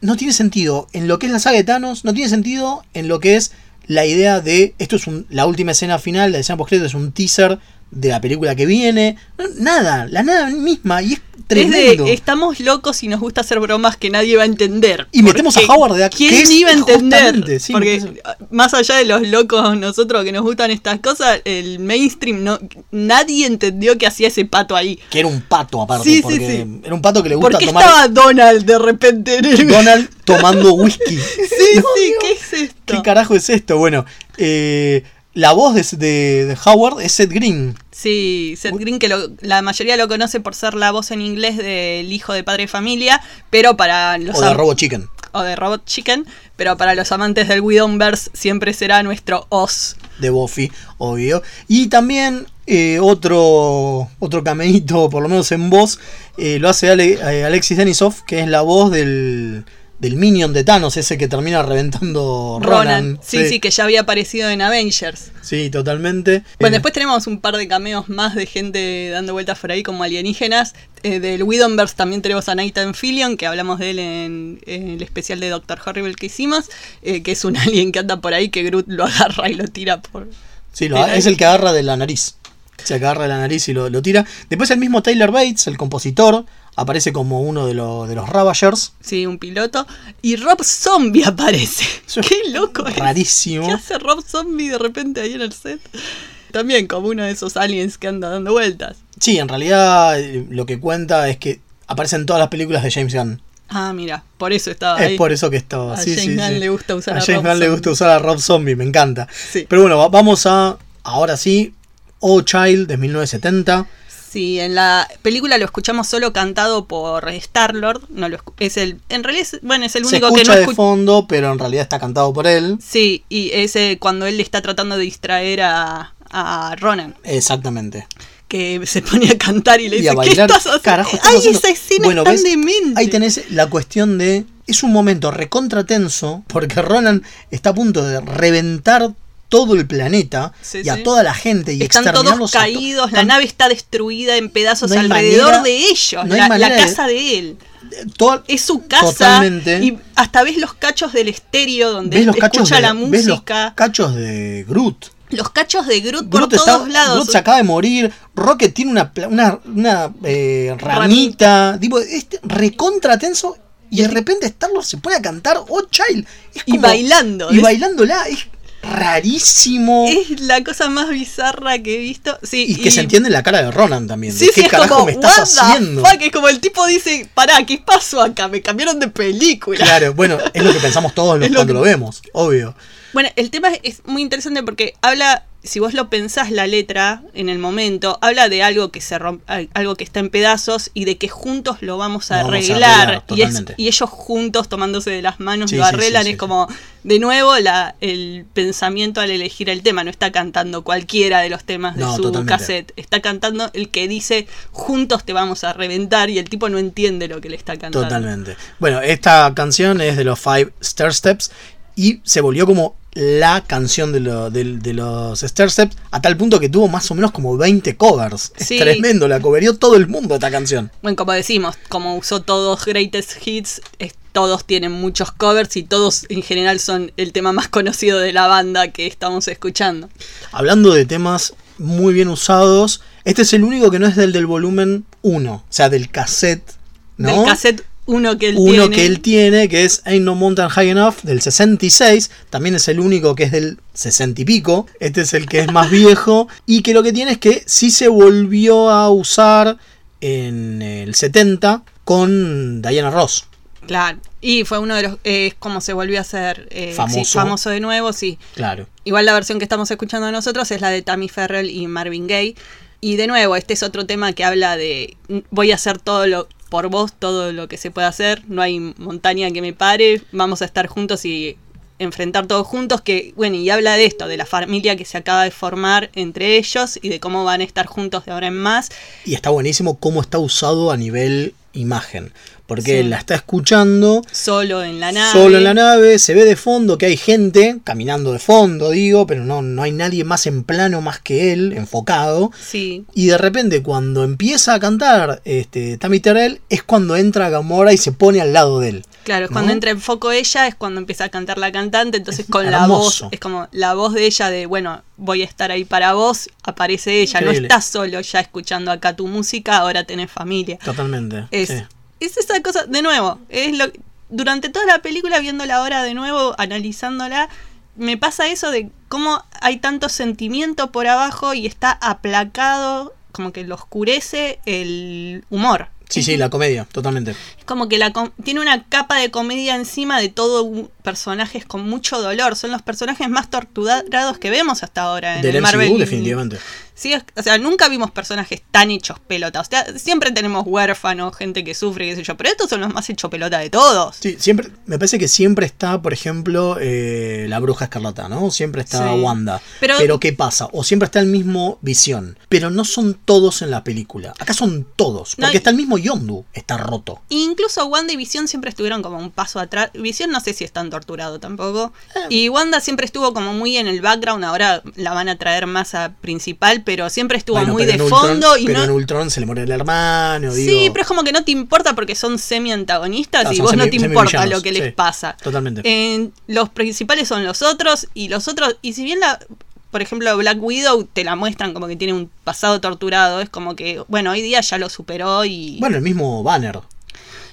no tiene sentido en lo que es la saga de Thanos, no tiene sentido en lo que es la idea de, esto es un- la última escena final, la escena post es un teaser de la película que viene, nada, la nada misma, y es tremendo. Es de, estamos locos y nos gusta hacer bromas que nadie va a entender. Y metemos a Howard de aquí. ¿Quién iba a entender? Sí, Porque más allá de los locos nosotros que nos gustan estas cosas, el mainstream no nadie entendió que hacía ese pato ahí. Que era un pato aparte, Sí, sí, porque sí. era un pato que le gusta ¿Por qué tomar estaba Donald de repente en el... Donald tomando whisky. Sí, sí, ¿qué es esto? ¿Qué carajo es esto? Bueno, eh, la voz de, de- de Howard es Seth Green. Sí, Seth Green, que lo- la mayoría lo conoce por ser la voz en inglés del hijo de padre de familia, pero para los O de am- Robo Chicken. o de Robot Chicken, pero para los amantes del Widowverse siempre será nuestro Oz. De Buffy, obvio. Y también eh, otro, otro cameíto, por lo menos en voz, eh, lo hace Ale- eh, Alexis Denisov, que es la voz del, del Minion de Thanos, ese que termina reventando Ronan. Ronan, sí, sí, que ya había aparecido en Avengers. Sí, totalmente. Bueno, Eh, después tenemos un par de cameos más de gente dando vueltas por ahí como alienígenas. Eh, del Widowverse también tenemos a Nathan Fillion, que hablamos de él en, en el especial de Doctor Horrible que hicimos, eh, que es un alien que anda por ahí que Groot lo agarra y lo tira por... Sí, lo- es el que agarra de la nariz. Se agarra de la nariz y lo, lo tira. Después el mismo Taylor Bates, el compositor, aparece como uno de, los de los Ravagers. Sí, un piloto. Y Rob Zombie aparece. Qué loco es. Rarísimo. ¿Qué hace Rob Zombie de repente ahí en el set? También como uno de esos aliens que anda dando vueltas. Sí, en realidad eh, lo que cuenta es que aparece en todas las películas de James Gunn. Ah, mira, por eso estaba ahí. Es por eso que estaba. A sí, James sí, Gunn sí. le gusta usar a James Rob Gunn le gusta usar a Rob Zombie, me encanta. Sí. Pero bueno, va- vamos a. Ahora sí, Oh Child de 1970. Sí, en la película lo escuchamos solo cantado por Star Lord. No lo es el, en realidad, es, bueno, es el Se único que escucha no de escucha. fondo, pero en realidad está cantado por él. Sí, y ese cuando él está tratando de distraer a, a Ronan, Exactamente. que se pone a cantar y le Y dice, ¿qué estás haciendo? Carajo, estás Ay, haciendo- esa escena Bueno, es tan ¿ves? demente. Ahí tenés la cuestión de. Es un momento recontra tenso porque Ronan está a punto de reventar todo el planeta Sí, y a sí. toda la gente y Están todos to- caídos, la nave está destruida en pedazos No alrededor manera- de ellos, no la, la manera de- casa de él. toda- Es su casa Totalmente. y hasta ves los cachos del estéreo donde ves los escucha de, la ves los música. cachos de Groot. Los cachos de Groot por Groot, todos está, lados. Groot se acaba de morir. Rocket tiene una, pla- una, una, eh, ramita. Tipo, este, recontra tenso. Y de repente Star-Lord se pone a cantar Oh Child. Es Y bailando. Y Es- bailándola. Es rarísimo. Es la cosa más bizarra que he visto. Sí, y que se entiende en la cara de Ronan también. de Sí, sí, ¿Qué es carajo como, me estás "What the haciendo? fuck?". Es como el tipo dice, pará, ¿qué pasó acá? Me cambiaron de película. Claro, bueno, es lo que pensamos todos los- lo cuando que- lo vemos, obvio. Bueno, el tema es muy interesante porque habla, si vos lo pensás la letra en el momento, habla de algo que se romp- al- algo que está en pedazos y de que juntos lo vamos a Lo vamos a arreglar. y, es- totalmente. y ellos juntos tomándose de las manos Sí, lo arreglan. sí, sí, es como, de nuevo, la, el pensamiento al elegir el tema. No está cantando cualquiera de los temas de No, su totalmente. cassette. Está cantando el que dice, juntos te vamos a reventar y el tipo no entiende lo que le está cantando. Totalmente. Bueno, esta canción es de los Five Stair Steps y se volvió como la canción de, lo- de los Stair Steps a tal punto que tuvo más o menos como 20 covers. Es tremendo, la coverió todo el mundo esta canción. Bueno, como decimos, como usó todos Greatest Hits, es- todos tienen muchos covers y todos en general son el tema más conocido de la banda que estamos escuchando. Hablando de temas muy bien usados, este es el único que no es del del volumen 1, o sea, del cassette, ¿no? Del cassette uno que él Uno tiene. que él tiene, que es Ain't No Mountain High Enough, del 66. También es el único que es del 60 y pico. Este es el que es más viejo. Y que lo que tiene es que sí se volvió a usar en el 70 con Diana Ross. Claro. Y fue uno de los. Es como se volvió a hacer eh, sí, Famoso. famoso de nuevo, sí. Claro. Igual la versión que estamos escuchando nosotros es la de Tammy Farrell y Marvin Gaye. Y de nuevo, este es otro tema que habla de "Mm, voy a hacer todo lo por vos, todo lo que se puede hacer, no hay montaña que me pare, vamos a estar juntos y enfrentar todos juntos, que bueno, y habla de esto, de la familia que se acaba de formar entre ellos y de cómo van a estar juntos de ahora en más. Y está buenísimo cómo está usado a nivel imagen. Porque Sí. la está escuchando Solo en la nave. solo en la nave, se ve de fondo que hay gente caminando de fondo, digo, pero no, no hay nadie más en plano más que él, enfocado. Sí. Y de repente cuando empieza a cantar este, Tammy Terrell es cuando entra Gamora y se pone al lado de él. Claro, es ¿no? cuando entra en foco ella, es cuando empieza a cantar la cantante, entonces con la voz, es como la voz de ella de, bueno, voy a estar ahí para vos, aparece ella, Increíble. no estás solo ya escuchando acá tu música, ahora tenés familia. Totalmente. Es, sí. Es esa cosa, de nuevo, es lo durante toda la película, viéndola ahora de nuevo, analizándola, me pasa eso de cómo hay tanto sentimiento por abajo y está aplacado, como que lo oscurece el humor. Sí, sí, la comedia, totalmente. Es como que la com- tiene una capa de comedia encima de todo personajes con mucho dolor. Son los personajes más torturados que vemos hasta ahora en Del el MCU, Marvel. definitivamente. Sí, es- o sea, nunca vimos personajes tan hechos pelota. O sea, siempre tenemos huérfanos, gente que sufre, qué sé yo. Pero estos son los más hechos pelota de todos. Sí, siempre, me parece que siempre está, por ejemplo, eh, la bruja escarlata, ¿no? Siempre está Sí. Wanda. Pero- Pero, ¿qué pasa? O siempre está el mismo Visión. Pero no son todos en la película. Acá son todos. Porque está el mismo Yondu. Está roto. Incluso Wanda y Visión siempre estuvieron como un paso atrás. Visión no sé si es tan torturado tampoco. Eh. Y Wanda siempre estuvo como muy en el background. Ahora la van a traer más a principal, pero siempre estuvo Bueno, muy de Ultron- fondo. y pero no, en Ultron se le muere el hermano. Sí, pero es como que no te importa porque son semi-antagonistas Ah, y vos no te importa lo que les sí, pasa. Totalmente. En- los principales son los otros y los otros, y si bien la, por ejemplo, Black Widow te la muestran como que tiene un pasado torturado, es como que, bueno, hoy día ya lo superó y... Bueno, el mismo Banner.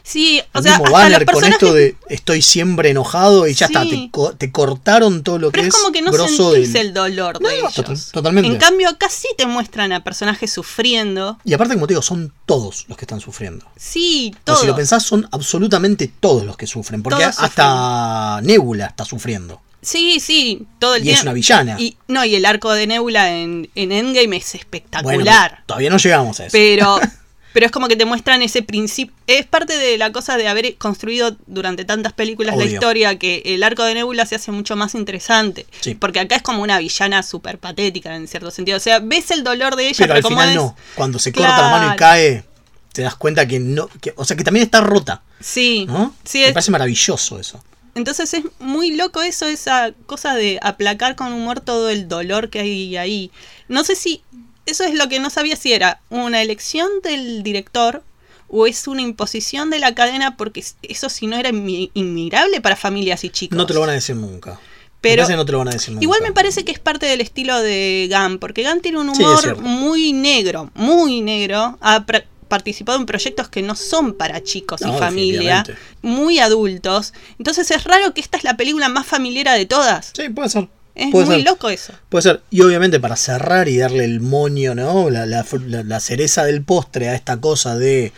Sí, o El sea, mismo hasta Banner los con esto de estoy siempre enojado y ya Sí. está, te, co- te cortaron todo lo que Pero es es como que no sentís del- el dolor de ellos. Total- totalmente. En cambio, acá sí te muestran a personajes sufriendo. Y aparte, como te digo, son todos los que están sufriendo. Sí, O todo. si lo pensás, son absolutamente todos los que sufren. Porque Todos hasta Nebula está sufriendo. Sí, sí, todo el Y es una villana. Y, no, y el arco de Nebula en, en Endgame es Bueno, espectacular. todavía no llegamos a eso. pero, pero es como que te muestran ese principio. Es parte de la cosa de haber construido durante tantas películas la historia que el arco de Nebula se hace mucho más interesante. Sí. Porque acá es como una villana súper patética en cierto sentido. O sea, ves el dolor de ella, pero pero, al como final es. no. Cuando se corta la mano y cae, te das cuenta que no. que- o sea, que también está rota. Sí, ¿no? sí, Me es- parece maravilloso eso. Entonces es muy loco eso, esa cosa de aplacar con humor todo el dolor que hay ahí. No sé si eso es lo que no sabía si era una elección del director o es una imposición de la cadena porque eso si no era inmi- inmirable para familias y chicos. No te lo van a decir nunca. Pero- no te lo van a decir nunca. Igual me parece que es parte del estilo de Gunn, porque Gunn tiene un humor muy negro, muy negro. Ha participado en proyectos que no son para chicos No, y familia, muy adultos. Entonces es raro que esta es la película más familiar de todas. Sí, puede ser. Es Puede muy ser. loco eso. Puede ser. Y obviamente para cerrar y darle el moño, ¿no? La, la- cereza del postre a esta cosa de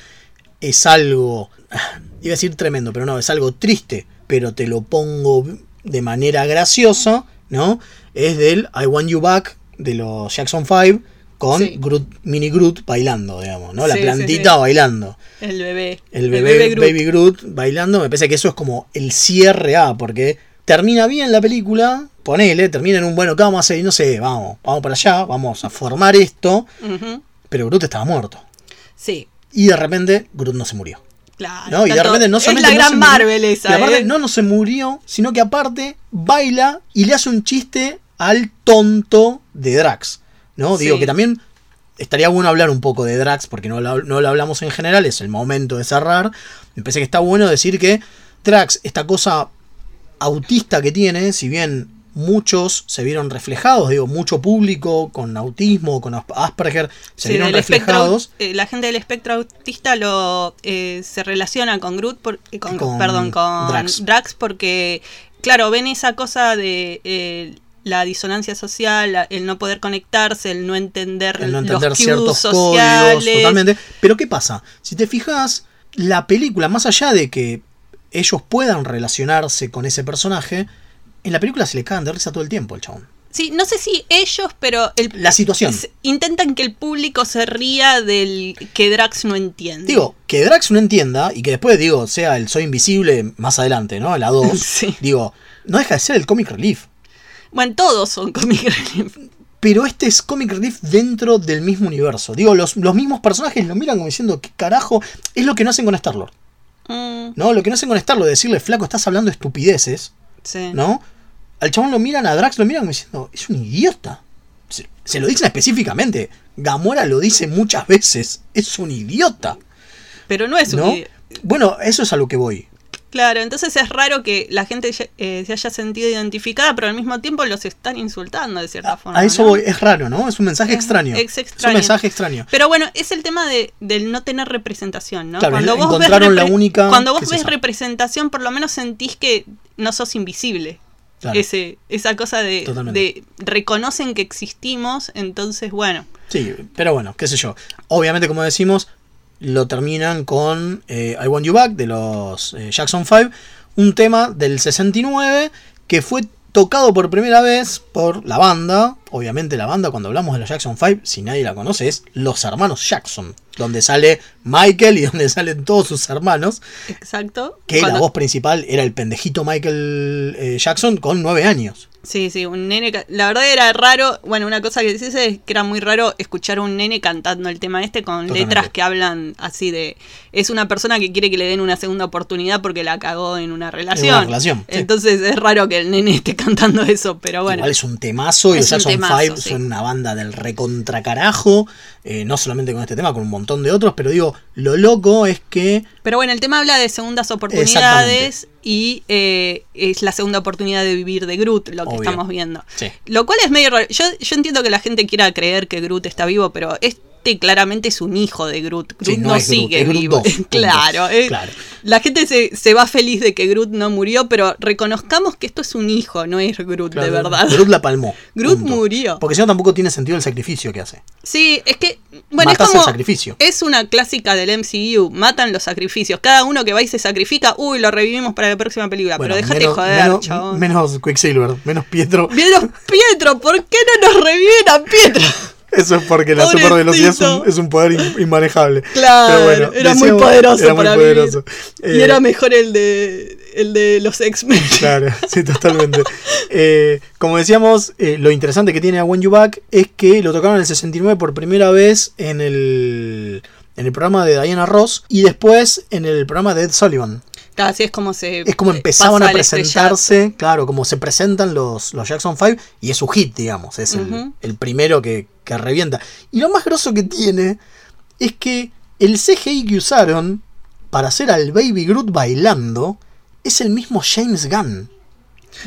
es algo, iba a decir tremendo, pero no, es algo triste, pero te lo pongo de manera graciosa, ¿no? Es del I Want You Back de los Jackson 5 con Groot- Mini Groot bailando, digamos, ¿no? La Sí, plantita sí. bailando. El bebé. El bebé, Groot. Baby Groot bailando, me parece que eso es como el cierre A, porque termina bien la película, ponele, termina en un bueno, ¿qué vamos a hacer? Y no sé, vamos, vamos para allá, vamos a formar esto, pero Groot estaba muerto. Sí, Y de repente Groot no se murió. claro. ¿no? Y de repente no es solamente la no gran murió, Marvel esa, y aparte ¿eh? no, no se murió, sino que aparte baila y le hace un chiste al tonto de Drax. ¿no? Sí. Digo que también estaría bueno hablar un poco de Drax, porque no lo, no lo hablamos en general, es el momento de cerrar. Me parece que está bueno decir que Drax, esta cosa autista que tiene, si bien muchos se vieron reflejados, digo, mucho público con autismo, con Asperger, se Sí, vieron espectro reflejados. eh, la gente del espectro autista lo eh, se relaciona con Groot, por- eh, con, Con perdón, con Drax. Drax. porque, claro, ven esa cosa de la disonancia social, la- el no poder conectarse, el no entender, el no entender los ciertos sociales. códigos, totalmente. Pero ¿qué pasa? Si te fijas, la película, más allá de que ellos puedan relacionarse con ese personaje, en la película se le cagan de risa todo el tiempo el chabón. Sí, no sé si ellos, pero el, La situación. intentan que el público se ría del que Drax no entiende. Digo, que Drax no entienda y que después, digo, sea el Soy Invisible más adelante, ¿no? La 2. Digo, no deja de ser el comic relief. Bueno, todos son comic relief. Pero este es comic relief dentro del mismo universo. Digo, los, los mismos personajes lo miran como diciendo, ¿qué carajo? Es lo que no hacen con Star-Lord. Mm, ¿No? Lo que no hacen con Star-Lord, decirle, flaco, estás hablando estupideces. sí. ¿no? Al chabón lo miran, a Drax lo miran como diciendo, es un idiota. Se, se lo dicen específicamente. Gamora lo dice muchas veces, es un idiota. Pero no es un ¿no? Bueno, eso es a lo que voy. Claro, entonces es raro que la gente eh, se haya sentido identificada, pero al mismo tiempo los están insultando de cierta forma. A eso ¿no? voy, es raro, ¿no? Es un mensaje Es- extraño. es un mensaje extraño. Pero bueno, es el tema de, del no tener representación, ¿no? Claro, vos ves encontraron la repre- única Cuando vos es ves representación, por lo menos sentís que no sos invisible. Claro. Ese, esa cosa de, de reconocen que existimos, entonces bueno. Sí, pero bueno, qué sé yo. Obviamente, como decimos, lo terminan con eh, I Want You Back de los eh, Jackson 5, un tema del 69 que fue tocado por primera vez por la banda. Obviamente la banda, cuando hablamos de los Jackson 5, si nadie la conoce, es Los Hermanos Jackson, donde sale Michael y donde salen todos sus hermanos, Exacto. que Cuando- la voz principal era el pendejito Michael eh, Jackson con 9 años. Sí, sí, un nene. La verdad era raro. Bueno, una cosa que decís es que era muy raro escuchar a un nene cantando el tema este con Totalmente. letras que hablan así de. Es una persona que quiere que le den una segunda oportunidad porque la cagó en una relación. relación, sí. Entonces es raro que el nene esté cantando eso, pero bueno. Igual es un temazo y los 5 sí. son una banda del recontracarajo. eh, no solamente con este tema, con un montón de otros. Pero digo, lo loco es que. Pero bueno, el tema habla de segundas oportunidades y eh, es la segunda oportunidad de vivir de Groot, lo que Obvio. estamos viendo. Sí. Lo cual es medio raro. Yo, yo entiendo que la gente quiera creer que Groot está vivo, pero es este claramente es un hijo de Groot. Groot Sí, no no, es Groot, sigue Groot vivo. 2, punto. claro, eh, Claro. La gente se, se va feliz de que Groot no murió, pero reconozcamos que esto es un hijo, no es Groot de verdad. Groot la palmó. Groot punto. murió. Porque si no tampoco tiene sentido el sacrificio que hace. Sí, es que. Bueno, Matás es como. el sacrificio. Es una clásica del MCU. Matan los sacrificios. Cada uno que va y se sacrifica, uy, lo revivimos para la próxima película. Bueno, pero déjate menos, joder, menos, chabón. menos Quicksilver, menos Pietro. Menos Pietro, ¿por qué no nos reviven a Pietro? Eso es porque la Pobrecito. supervelocidad es un, es un poder in- inmanejable. Claro, Pero bueno, era muy poderoso era muy para poderoso. Y Eh, era mejor el de el de los X-Men. Claro, sí, totalmente. Eh, como decíamos, eh, lo interesante que tiene a When You Back es que lo tocaron en el 69 por primera vez en el, en el programa de Diana Ross y después en el programa de Ed Sullivan. Claro, Así es como se. Es como empezaban a presentarse, claro, como se presentan los, los Jackson 5 y es su hit, digamos, es el, el primero que, que revienta. Y lo más grosso que tiene es que el CGI que usaron para hacer al Baby Groot bailando es el mismo James Gunn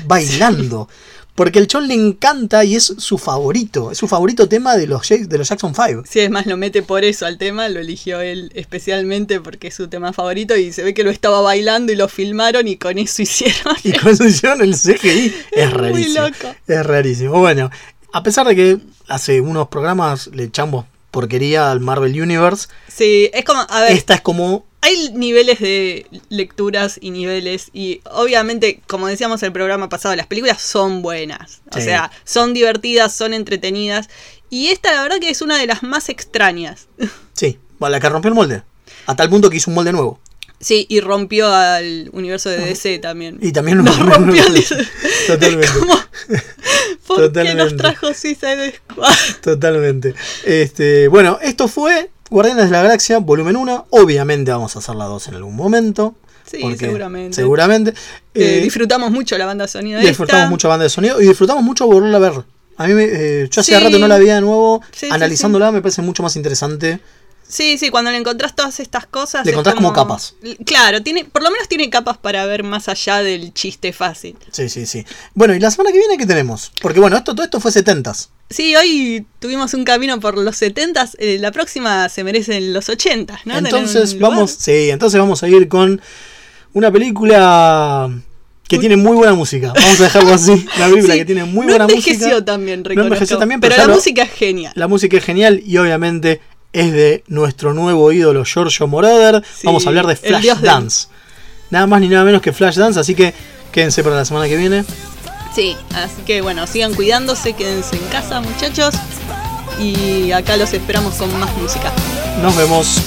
bailando. Porque el chon le encanta y es su favorito, es su favorito tema de los, de los Jackson 5. Sí, es más, lo mete por eso al tema, lo eligió él especialmente porque es su tema favorito y se ve que lo estaba bailando y lo filmaron y con eso hicieron. Y con eso hicieron el CGI. Es muy rarísimo. loco. Es rarísimo. Bueno, a pesar de que hace unos programas le echamos porquería al Marvel Universe, Sí, es como, a ver, esta es como. hay niveles de lecturas y niveles y obviamente, como decíamos en el programa pasado, las películas son buenas, o sea, son divertidas, son entretenidas y esta la verdad que es una de las más extrañas. Sí, la que rompió el molde. A tal punto que hizo un molde nuevo. Sí, y rompió al universo de DC también. Y también Nos rompió el- Totalmente. ¿Por qué nos Totalmente. trajo Suicide Squad? Totalmente. Este, bueno, esto fue Guardianes de la Galaxia, volumen 1. Obviamente vamos a hacer la 2 en algún momento. Sí, seguramente. Seguramente. Eh, Eh, disfrutamos mucho la banda sonida disfrutamos esta. mucho banda de sonido y disfrutamos mucho volverla a ver. A mí, me- eh, yo hacía Sí. rato no la veía de nuevo. Sí, sí, Analizándola me parece mucho más interesante. Sí, sí, cuando le encontrás todas estas cosas. Le encontrás como capas. Claro, tiene, por lo menos tiene capas para ver más allá del chiste fácil. Sí, sí, sí. Bueno, ¿y la semana que viene qué tenemos? Porque bueno, esto, todo esto fue 70s. Sí, hoy tuvimos un camino por los 70s, eh, la próxima se merecen los 80s, ¿no? Entonces vamos, sí, entonces vamos a ir con una película que tiene muy buena música. Vamos a dejarlo así. Una película Sí, que tiene muy no buena música. también, No envejeció reconozco, también, pero pero la lo- música es genial. La música es genial y obviamente es de nuestro nuevo ídolo Giorgio Moroder. Sí, Vamos a hablar de el Flash dios del- Dance. Nada más ni nada menos que Flash Dance, así que quédense para la semana que viene. Sí, así que bueno, sigan cuidándose, quédense en casa, muchachos. Y acá los esperamos con más música. Nos vemos.